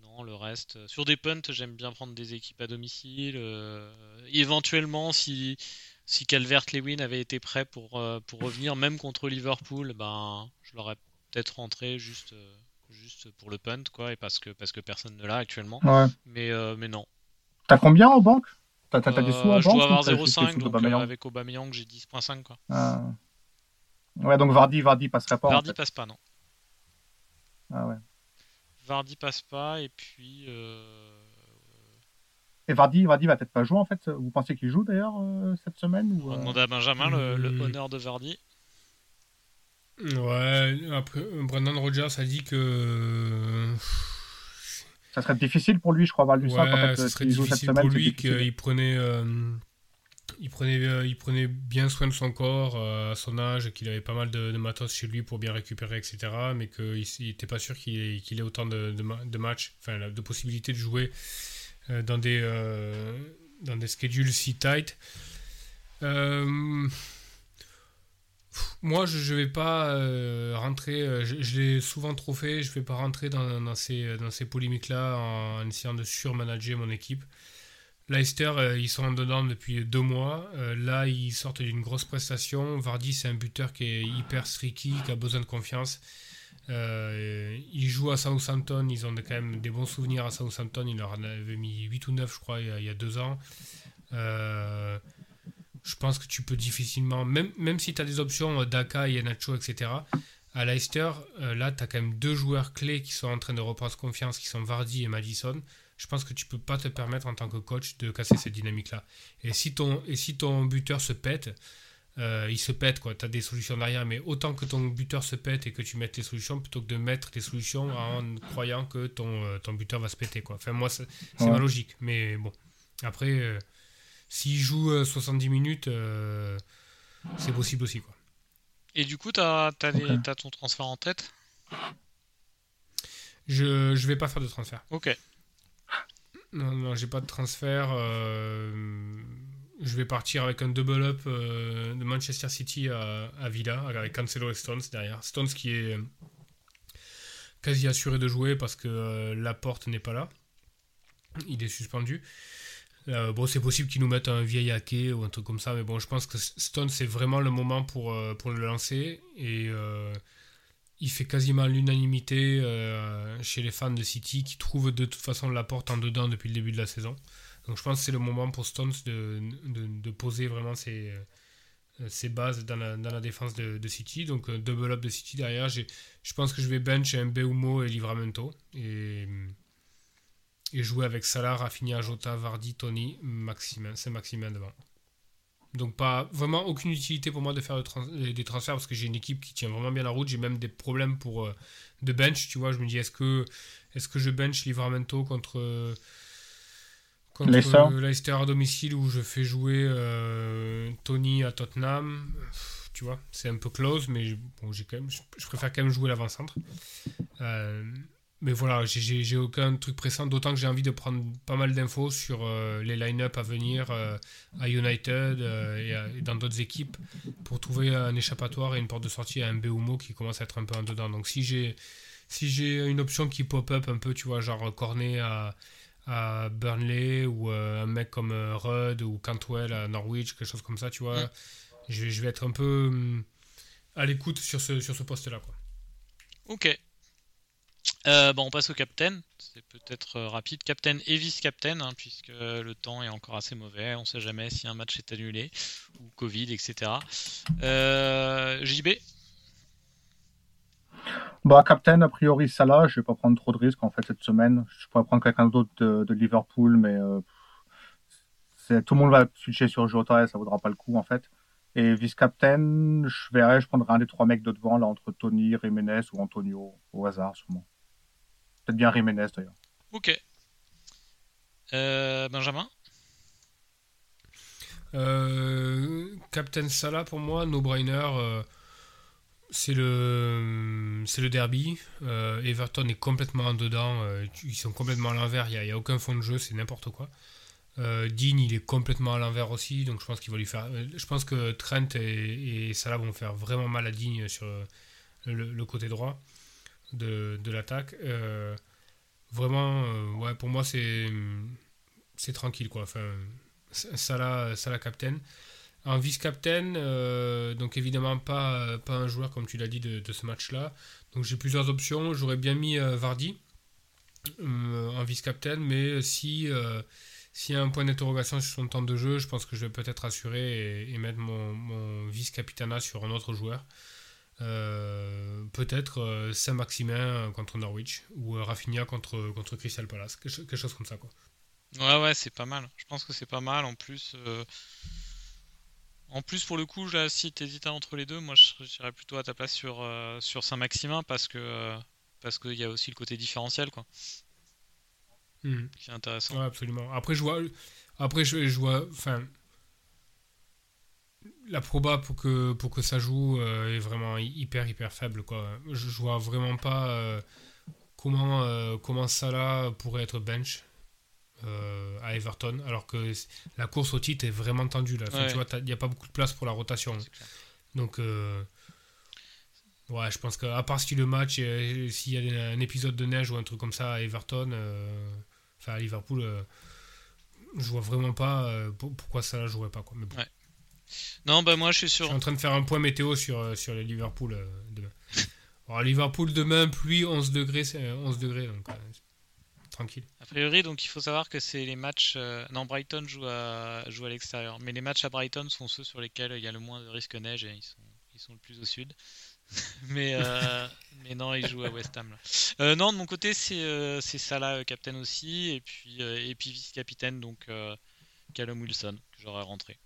Non, le reste. euh, Sur des punts, j'aime bien prendre des équipes à domicile. euh, éventuellement, si si Calvert-Lewin avait été prêt pour euh, pour revenir, même contre Liverpool, ben je l'aurais peut-être rentré juste euh, juste pour le punt quoi, et parce que parce que personne ne l'a actuellement. Ouais. Mais euh, mais non. T'as combien en banque? T'as t'as- t'as des sous en je banque dois avoir ou t'as juste des 0,5 sous donc d'Aubameyang? avec Aubameyang j'ai 10.5 quoi. Ah. Ouais, donc Vardy, Vardy passerait pas en Vardy fait. passe pas non. Ah ouais. Vardy passe pas et puis euh, Et Vardy, Vardy va peut-être pas jouer en fait. Vous pensez qu'il joue d'ailleurs euh, cette semaine on ou, va euh, demander à Benjamin le, le Hmm. honneur de Vardy. Ouais, après, Brendan Rodgers a dit que. Ça serait difficile pour lui, je crois, Centre, en Ouais, fait, ce serait joue cette difficile semaine. pour lui difficile. qu'il prenait, euh, il prenait, euh, il prenait bien soin de son corps euh, à son âge, qu'il avait pas mal de, de matos chez lui pour bien récupérer, etc. Mais qu'il n'était pas sûr qu'il ait, autant de, de, ma- de matchs, enfin de possibilités de jouer euh, dans des euh, dans des schedules si tight. Euh, moi, je, je vais pas euh, rentrer. euh, Je, l'ai souvent trop fait. Je vais pas rentrer dans, dans ces dans ces polémiques-là en, essayant de surmanager mon équipe. Leicester, euh, ils sont en dedans depuis deux mois. Euh, là, ils sortent d'une grosse prestation. Vardy, c'est un buteur qui est hyper streaky, qui a besoin de confiance. Euh, ils jouent à Southampton. Ils ont quand même des bons souvenirs à Southampton. Ils leur en avaient mis 8 ou 9, je crois, il y a, il y a deux ans. Euh, je pense que tu peux difficilement, même, même si tu as des options euh, Daka, Yanacho, etc. À Leicester, euh, là, tu as quand même deux joueurs clés qui sont en train de reprendre confiance, qui sont Vardy et Madison. Je pense que tu peux pas te permettre en tant que coach de casser cette dynamique-là. Et si ton, et si ton buteur se pète, euh, il se pète, quoi. Tu as des solutions derrière, mais autant que ton buteur se pète et que tu mettes les solutions, plutôt que de mettre les solutions en croyant que ton, euh, ton buteur va se péter, quoi. Enfin, moi, c'est Ouais. ma logique. Mais bon, après, euh, s'il joue euh, 70 minutes, euh, c'est possible aussi, quoi. Et du coup t'as t'as les- Ok. t'as ton transfert en tête? Je, je vais pas faire de transfert. Ok. Non, non, j'ai pas de transfert. euh, je vais partir avec un double up euh, de Manchester City à, à Villa, avec Cancelo et Stones derrière. Stones qui est quasi assuré de jouer parce que euh, Laporte n'est pas là. Il est suspendu. Euh, bon, c'est possible qu'ils nous mettent un vieil hacké ou un truc comme ça, mais bon, je pense que Stones c'est vraiment le moment pour, pour le lancer. Et, il fait quasiment l'unanimité chez les fans de City qui trouvent de toute façon la porte en dedans depuis le début de la saison. Donc je pense que c'est le moment pour Stones de, de, poser vraiment ses, euh, ses bases dans la, dans la défense de, City. Donc double up de City derrière. Je pense que je vais bench Mbeumo et Livramento. Et, et jouer avec Salah, Rafinha, Jota, Vardy, Tony, Maximin. C'est Maximin devant. Donc pas vraiment aucune utilité pour moi de faire des transferts parce que j'ai une équipe qui tient vraiment bien la route. J'ai même des problèmes pour euh, de bench. Tu vois, je me dis est-ce que est-ce que je bench Livramento contre contre Leicester. à domicile où je fais jouer euh, Tony à Tottenham. Tu vois, c'est un peu close, mais bon, j'ai quand même, je, préfère quand même jouer l'avant-centre. Euh, mais voilà, j'ai aucun truc pressant, d'autant que j'ai envie de prendre pas mal d'infos sur euh, les line-up à venir à United et, dans d'autres équipes pour trouver un échappatoire et une porte de sortie à un Beumo qui commence à être un peu en dedans. Donc si j'ai si j'ai une option qui pop-up un peu, tu vois, genre Cornet à, à Burnley ou un mec comme Rudd ou Cantwell à Norwich, quelque chose comme ça, tu vois, je, je, vais être un peu hum, à l'écoute sur ce, sur ce poste-là. Ok, euh, bon, on passe au captain. C'est peut-être euh, rapide. Captain et vice-captain, hein, puisque le temps est encore assez mauvais. On sait jamais si un match est annulé ou Covid, etc. Euh, JB Bah, captain, a priori, Salah. Je vais pas prendre trop de risques en fait cette semaine. Je pourrais prendre quelqu'un d'autre de, Liverpool, mais tout le monde va switcher sur Jota et ça vaudra pas le coup en fait. Et vice-captain, je verrai, je prendrai un des trois mecs de devant, là, entre Tony, Jiménez ou Antonio, au hasard, sûrement. Peut-être bien Jiménez, d'ailleurs. Ok. Euh, Benjamin? Euh, Captain Salah, pour moi, no-brainer. Euh, c'est le, c'est le derby. Everton est complètement en dedans. ils sont complètement à l'envers. Il n'y a, a, aucun fond de jeu. C'est n'importe quoi. Euh, Dean, il est complètement à l'envers aussi, donc je pense qu'il va lui faire. Je pense que Trent et, Salah vont faire vraiment mal à Dean sur le, côté droit de, l'attaque. Euh, vraiment, euh, ouais, pour moi, c'est c'est tranquille quoi. Enfin, Salah, Salah captain. En vice-captain, donc évidemment pas, pas un joueur comme tu l'as dit de, ce match-là. Donc j'ai plusieurs options. J'aurais bien mis Vardy en vice-captain, mais si s'il y a un point d'interrogation sur son temps de jeu, je pense que je vais peut-être assurer et, mettre mon, vice-capitana sur un autre joueur. Euh, peut-être euh, Saint-Maximin contre Norwich ou euh, Rafinha contre, contre Crystal Palace, quelque, chose comme ça. Quoi. Ouais, ouais, c'est pas mal. Je pense que c'est pas mal. En plus, en plus pour le coup, là, si tu hésitais entre les deux, moi je dirais plutôt à ta place sur, sur Saint-Maximin parce que parce qu'il y a aussi le côté différentiel. quoi. Mhm. C'est intéressant. absolument. Après, je vois, après, je, vois, enfin, la proba pour que pour que ça joue euh, est vraiment hyper hyper faible quoi. Je, vois vraiment pas euh, comment euh, comment Salah pourrait être bench à Everton alors que la course au titre est vraiment tendue là. Tu vois, il n'y a pas beaucoup de place pour la rotation. Donc Ouais, je pense qu'à part si le match, s'il y a un épisode de neige ou un truc comme ça à Everton, Enfin, à Liverpool, euh, je vois vraiment pas euh, pourquoi ça ne jouerait pas. Quoi. Mais ouais. Non, bah moi je suis sûr. Je suis en train de faire un point météo sur, euh, sur les Liverpool demain. Alors, Liverpool demain, pluie 11 degrés, 11 degrés donc tranquille. A priori, donc il faut savoir que c'est les matchs. non, Brighton joue à, joue à l'extérieur, mais les matchs à Brighton sont ceux sur lesquels il y a le moins de risque neige et ils sont, ils sont le plus au sud. mais, euh, mais non, il joue à West Ham. Euh, non, de mon côté, c'est euh, Salah, capitaine aussi, et puis, et puis vice-capitaine, donc Callum Wilson, que j'aurais rentré.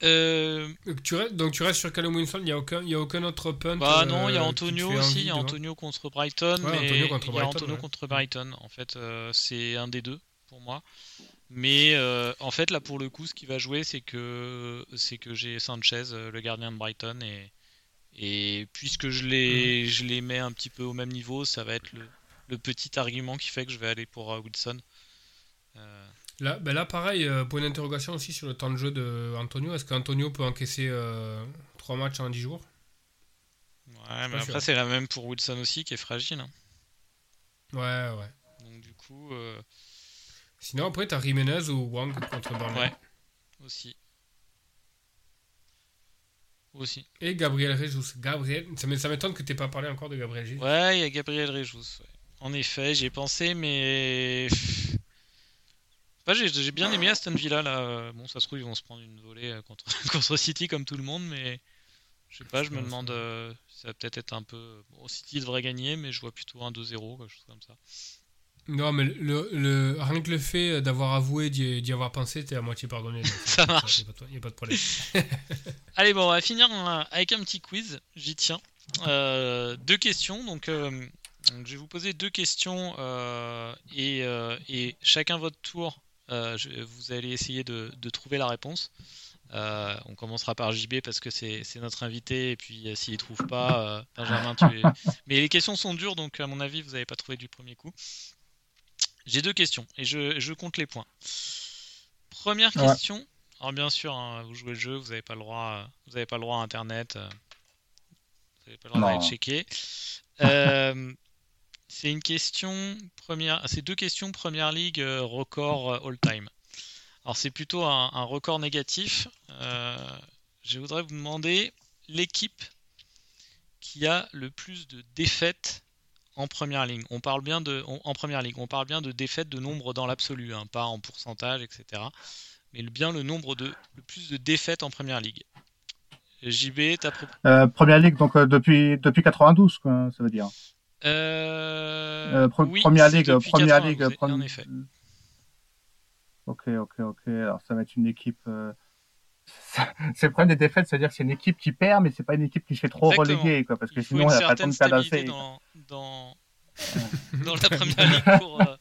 Tu restes, donc tu restes sur Callum Wilson, il n'y a, aucun, y a aucun autre punt Bah non, il y a Antonio aussi, il y a Antonio contre Brighton, mais il y a Antonio contre Brighton. En fait, c'est un des deux pour moi. Mais euh, en fait, là pour le coup, ce qui va jouer, c'est que c'est que j'ai Sanchez, euh, le gardien de Brighton, et, et puisque je les, je les mets un petit peu au même niveau, ça va être le, le petit argument qui fait que je vais aller pour euh, Wilson. Là, ben là, pareil, point d'interrogation aussi sur le temps de jeu de Antonio. Est-ce qu'Antonio peut encaisser 3 matchs en 10 jours? Ouais, mais après, c'est la même pour Wilson aussi, qui est fragile. Hein. Ouais, ouais. Donc, du coup. Sinon, après, t'as Jiménez ou Wang contre Burnley. Ouais, aussi. aussi. Et Gabriel Rejous. Gabriel, ça m'é- ça m'étonne que tu pas parlé encore de Gabriel Rejous. Ouais, il y a Gabriel Rejous. ouais. En effet, j'y ai pensé, mais. J'ai bien aimé Aston Villa là. Euh, Bon, ça se trouve, ils vont se prendre une volée euh, contre, contre City comme tout le monde, mais je sais pas, je me demande. euh, ça va peut-être être un peu. Bon, City devrait gagner, mais je vois plutôt un 2-0, quelque chose comme ça. Non, mais le, le, rien que le fait d'avoir avoué d'y avoir pensé, t'es à moitié pardonné. donc, Ça marche. Il n'y a, pas de- y a pas de problème. Allez, bon, on va finir avec un petit quiz. J'y tiens. Euh, deux questions. Donc, euh, donc, je vais vous poser deux questions euh, et, et chacun votre tour, je- vous allez essayer de, de trouver la réponse. Euh, on commencera par JB parce que c'est notre invité et puis euh, s'il ne trouve pas, euh, Benjamin, tu es... Mais les questions sont dures donc à mon avis vous n'avez pas trouvé du premier coup. J'ai deux questions et je, je compte les points. Première Ouais. question. Alors bien sûr, hein, vous jouez le jeu, vous n'avez pas le droit, vous avez pas le droit à Internet, euh, vous n'avez pas le droit d'aller Non. checker. C'est une question première, c'est deux questions Première Ligue euh, record euh, all time. Alors c'est plutôt un, record négatif. Euh, je voudrais vous demander l'équipe qui a le plus de défaites en première ligue. On parle bien de en première. On parle bien de défaites de nombre dans l'absolu, hein, pas en pourcentage, etc. Mais bien le nombre de le plus de défaites en première ligue. JB, ta Euh, première ligue, donc depuis, depuis 92, quoi, ça veut dire. Euh, Euh, oui, première ligue, première 92, ligue, en premi- effet. Ok, ok, ok. Alors ça va être une équipe. euh, C'est le problème des défaites, c'est-à-dire que c'est une équipe qui perd, mais c'est pas une équipe qui se fait trop Exactement. reléguer, quoi, parce que sinon elle a pas le temps de assez. dans, dans, dans la première ligue pour, euh,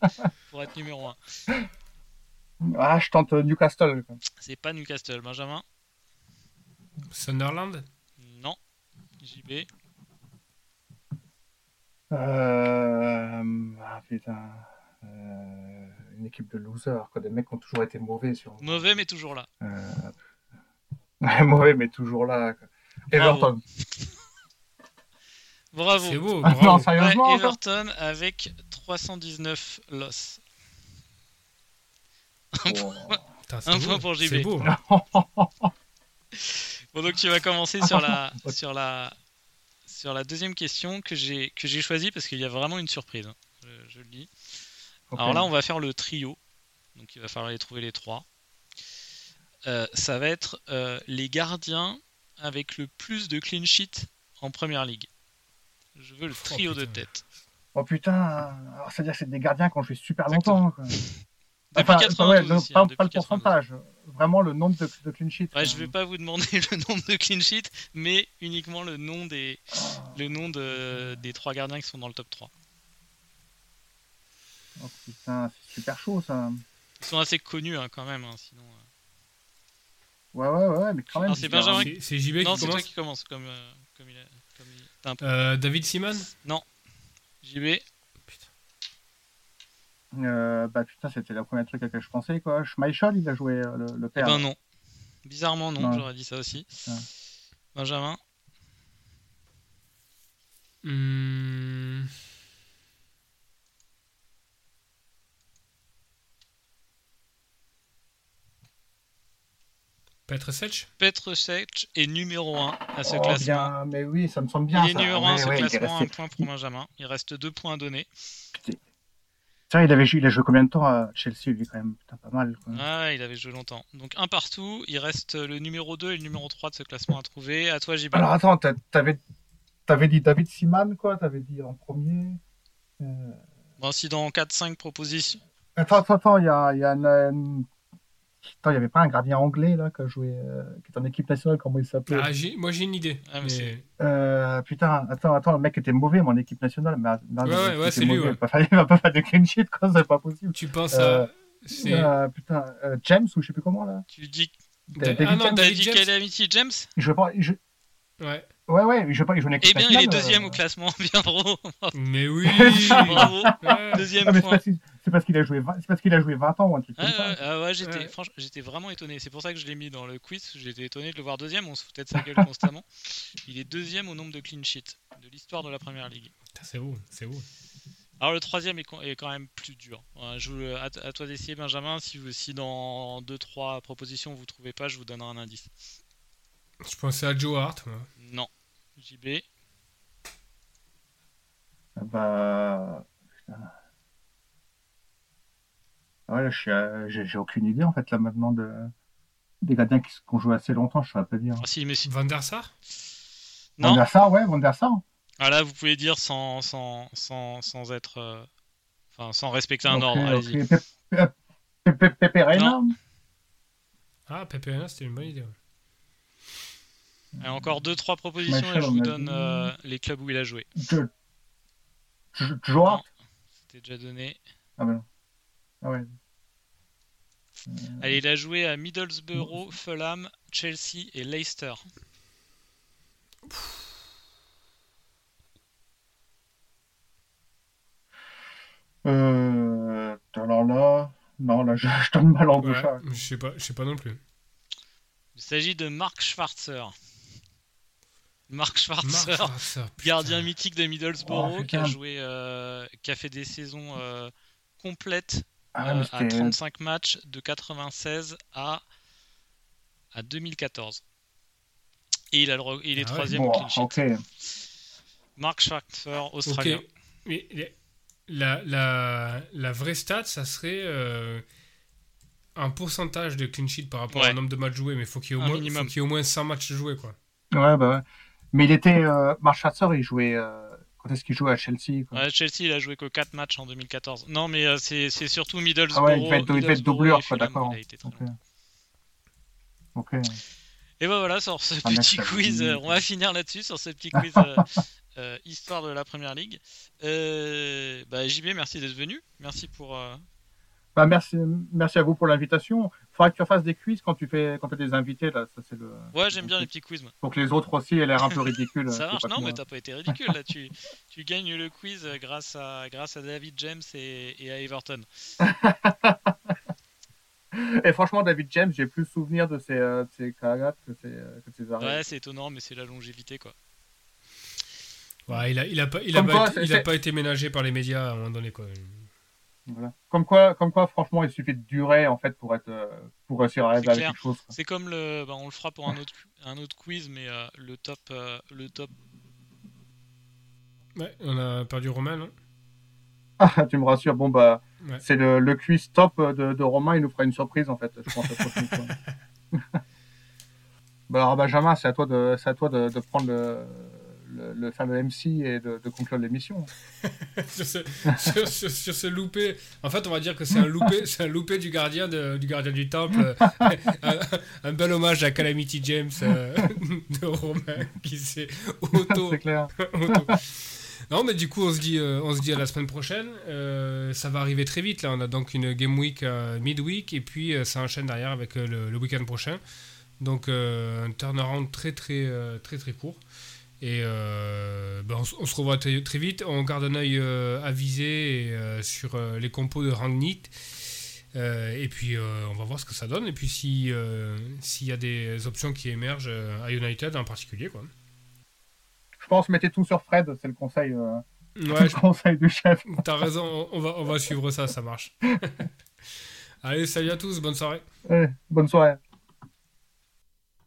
pour être numéro 1. Ah, je tente Newcastle. C'est pas Newcastle. Benjamin Sunderland? Non. JB Euh... Ah putain. Euh, Une équipe de losers, quoi, des mecs qui ont toujours été mauvais sur. Mauvais, mais toujours là. Euh... mauvais, mais toujours là. quoi. Everton. Bravo. C'est beau, Ah, bravo. non, Ouais, sérieusement Everton avec 319 losses. Oh. Putain, c'est un point pour JB. C'est beau. Bon, donc tu vas commencer sur la, sur la, sur la deuxième question que j'ai que j'ai choisie parce qu'il y a vraiment une surprise. hein. Je, je le dis. Alors là, on va faire le trio. Donc il va falloir les trouver les trois. Euh, ça va être euh, les gardiens avec le plus de clean sheet en première ligue. Je veux le Oh, trio de tête. Oh putain, alors c'est-à-dire que c'est des gardiens qui ont joué super Exactement. longtemps. Quoi. Depuis Enfin, 92 ouais, le- aussi, hein, pas, depuis pas le 92. pourcentage, vraiment le nombre de, de clean sheets. Ouais, je vais pas vous demander le nombre de clean sheets, mais uniquement le nom des, le nom de, des trois gardiens qui sont dans le top 3. Oh putain, c'est super chaud ça. Ils sont assez connus hein, quand même, hein, sinon. euh. Ouais, ouais, ouais, mais quand même. C'est Benjamin C'est JB Non, qui c'est toi commence qui commence, comme, euh, comme il a. Comme il... t'as un peu- Euh, David Simon JB, Euh, bah putain, c'était le premier truc à laquelle je pensais quoi. Schmeichel, il a joué euh, le, le eh père. ben non. Bizarrement, non, Ouais. j'aurais dit ça aussi. Ouais. Benjamin, Hmm. Petr Sech Petr Cech est numéro 1 à ce Oh, classement. bien, mais oui, ça me semble bien. il est ça. numéro 1 à ce classement, un point pour Benjamin. Il reste deux points à donner. Tiens, il, avait, joué- il a joué combien de temps à Chelsea, lui, quand même? Putain, pas mal. Quoi. Ah, ouais, il avait joué longtemps. Donc un partout, il reste le numéro 2 et le numéro 3 de ce classement à trouver. À toi, JB. Alors attends, t'avais avais dit David Seaman, quoi? T'avais dit en premier Euh, Bon, si dans 4-5 propositions. Attends, attends, attends, il y a, y a une, une- Attends, il n'y avait pas un gardien anglais, là, qui a joué, euh, qui est en équipe nationale, comment il s'appelait? Ah, j'ai- Moi j'ai une idée. Ah, mais mais- c'est- Euh, putain, attends, attends, le mec était mauvais, mon équipe nationale. Mais, non, Ouais, ouais, c'est lui, ouais. Il va pas faire- il va pas faire de clean sheet, quoi, c'est pas possible. Tu penses Euh, à. C'est. Euh, putain, euh, James, ou je sais plus comment, là Tu dis. Ah non, James James. Jouait il joue- Ouais. Ouais, ouais, il joue pas, il joue une équipe Eh bien, il est deuxième euh. au classement. Bien, bravo. Mais oui Bravo. Deuxième Ah, mais c'est point. parce qu'il- c'est parce qu'il a joué 20 c'est parce qu'il a joué 20 ans ou un truc Ah, comme ça. ouais, ah ouais, j'étais, Ouais. franchement, j'étais vraiment étonné. C'est pour ça que je l'ai mis dans le quiz. J'étais étonné de le voir deuxième. On se foutait de sa gueule constamment. Il est deuxième au nombre de clean sheets de l'histoire de la première ligue. C'est beau, c'est beau. Alors le troisième est, quand même plus dur. Euh, je, vous- à, à toi d'essayer, Benjamin. Si, vous, si dans 2-3 propositions vous trouvez pas, je vous donnerai un indice. Je pensais à Joe Hart. moi. Non. JB. Ah Bah. putain. Ah Ouais, là, je suis à- j'ai aucune idée en fait là maintenant de des gardiens qui, ont joué assez longtemps, je saurais pas dire. Ah si, mais si. Van der Sar Van Non. der Sar, ouais, Van der Sar. Ah là, vous pouvez dire sans, sans, sans, sans être. euh, Enfin, sans respecter un ordre. ok. Allez-y. Pe- Pe- Pe- Pe- Pepe Reina Ah, Pepe Reina, c'était une bonne idée. ouais. Et encore deux, trois propositions Michel, et je vous donne euh, les clubs où il a joué. Jo- Jo- Joe Hart C'était déjà donné. Ah bah non. Ah ouais. Allez, il a joué à Middlesbrough, Fulham, Chelsea et Leicester. Euh, alors là, non, là, je, je donne mal en bouche. Ouais, hein. je sais pas, je sais pas non plus. Il s'agit de Mark Schwarzer. Mark Schwarzer, Marc Schwarzer, putain. gardien mythique de Middlesbrough, Oh, qui a joué, euh, qui a fait des saisons euh, complètes Ah, euh, à c'était- 35 matchs de 96 à, à 2014. Et il, a le re- il est Ah troisième Bon, au clean sheet. Mark Schwarzer, australien. Mais la, la, la vraie stat, ça serait euh, un pourcentage de clean sheet par rapport Ouais. au nombre de matchs joués, mais faut qu'il y ait au Un moins, minimum. faut qu'il y ait au moins 100 matchs joués, quoi. Ouais, bah ouais. Mais il était. Euh, Mark Schwarzer, il jouait. euh, Quand est-ce qu'il jouait à Chelsea quoi. Ouais, Chelsea, il a joué que 4 matchs en 2014. Non, mais euh, c'est c'est surtout Middlesbrough. Ah ouais, il devait être, il devait être quoi, d'accord. il a été très Ok. longtemps. Ok. Et ben voilà, sur ce Ah, petit quiz, euh, on va finir là-dessus, sur ce petit quiz histoire de la première ligue. Bah, JB, merci d'être venu. Merci pour. Euh, Bah, merci, merci à vous pour l'invitation. Faudra que tu fasses des quiz quand tu fais, quand as des invités là. Ça c'est le. Ouais, j'aime bien les petits quiz. moi. Faut que les autres aussi aient l'air un peu ridicules. Ça c'est marche, non, mais t'as pas été ridicule là. Tu, tu gagnes le quiz euh, grâce à, grâce à David James et, et à Everton. Et franchement, David James, j'ai plus souvenir de ses, euh, de ses cagates que de ses, euh, que de ses arrêts. Ouais, c'est étonnant, mais c'est la longévité quoi. Ouais, il a, il a pas, il a pas quoi, été, il a pas été ménagé par les médias à un moment donné, quoi. Voilà. Comme quoi, comme quoi, franchement, il suffit de durer en fait pour être, euh, pour réussir à arriver à clair. quelque chose. C'est comme le. Bah, on le fera pour un autre, un autre quiz, mais euh, le top. euh, le top. Ouais, on a perdu Romain, non? Ah, tu me rassures. Bon bah, Ouais. c'est le, le quiz top de, de Romain. Il nous fera une surprise en fait. Je pense la bah alors Benjamin, c'est à toi de, c'est à toi de, de prendre le, le, le fameux MC et de, de conclure l'émission. sur, ce, sur, sur- sur ce loupé. En fait, on va dire que c'est un loupé, c'est un loupé du gardien de- du gardien du temple. un, un bel hommage à Calamity James euh, de Romain qui s'est auto, c'est clair. auto- Non, mais du coup, on se dit, euh, on se dit à la semaine prochaine. Euh, ça va arriver très vite. Là, on a donc une game week midweek et puis ça enchaîne derrière avec le, le week-end prochain. Donc euh, un turnaround très très très très court. Et euh, ben, on, se revoit très, très vite. On garde un œil euh, avisé et, euh, sur les compos de Rangnit. Et puis on va voir ce que ça donne. Et puis si, s'il y a des options qui émergent à United en particulier. Quoi. Je pense mettez tout sur Fred. C'est le conseil, Ouais, le conseil du chef. t'as raison. On, va, on va suivre ça, ça marche. Allez, salut à tous. Bonne soirée. Bonne soirée.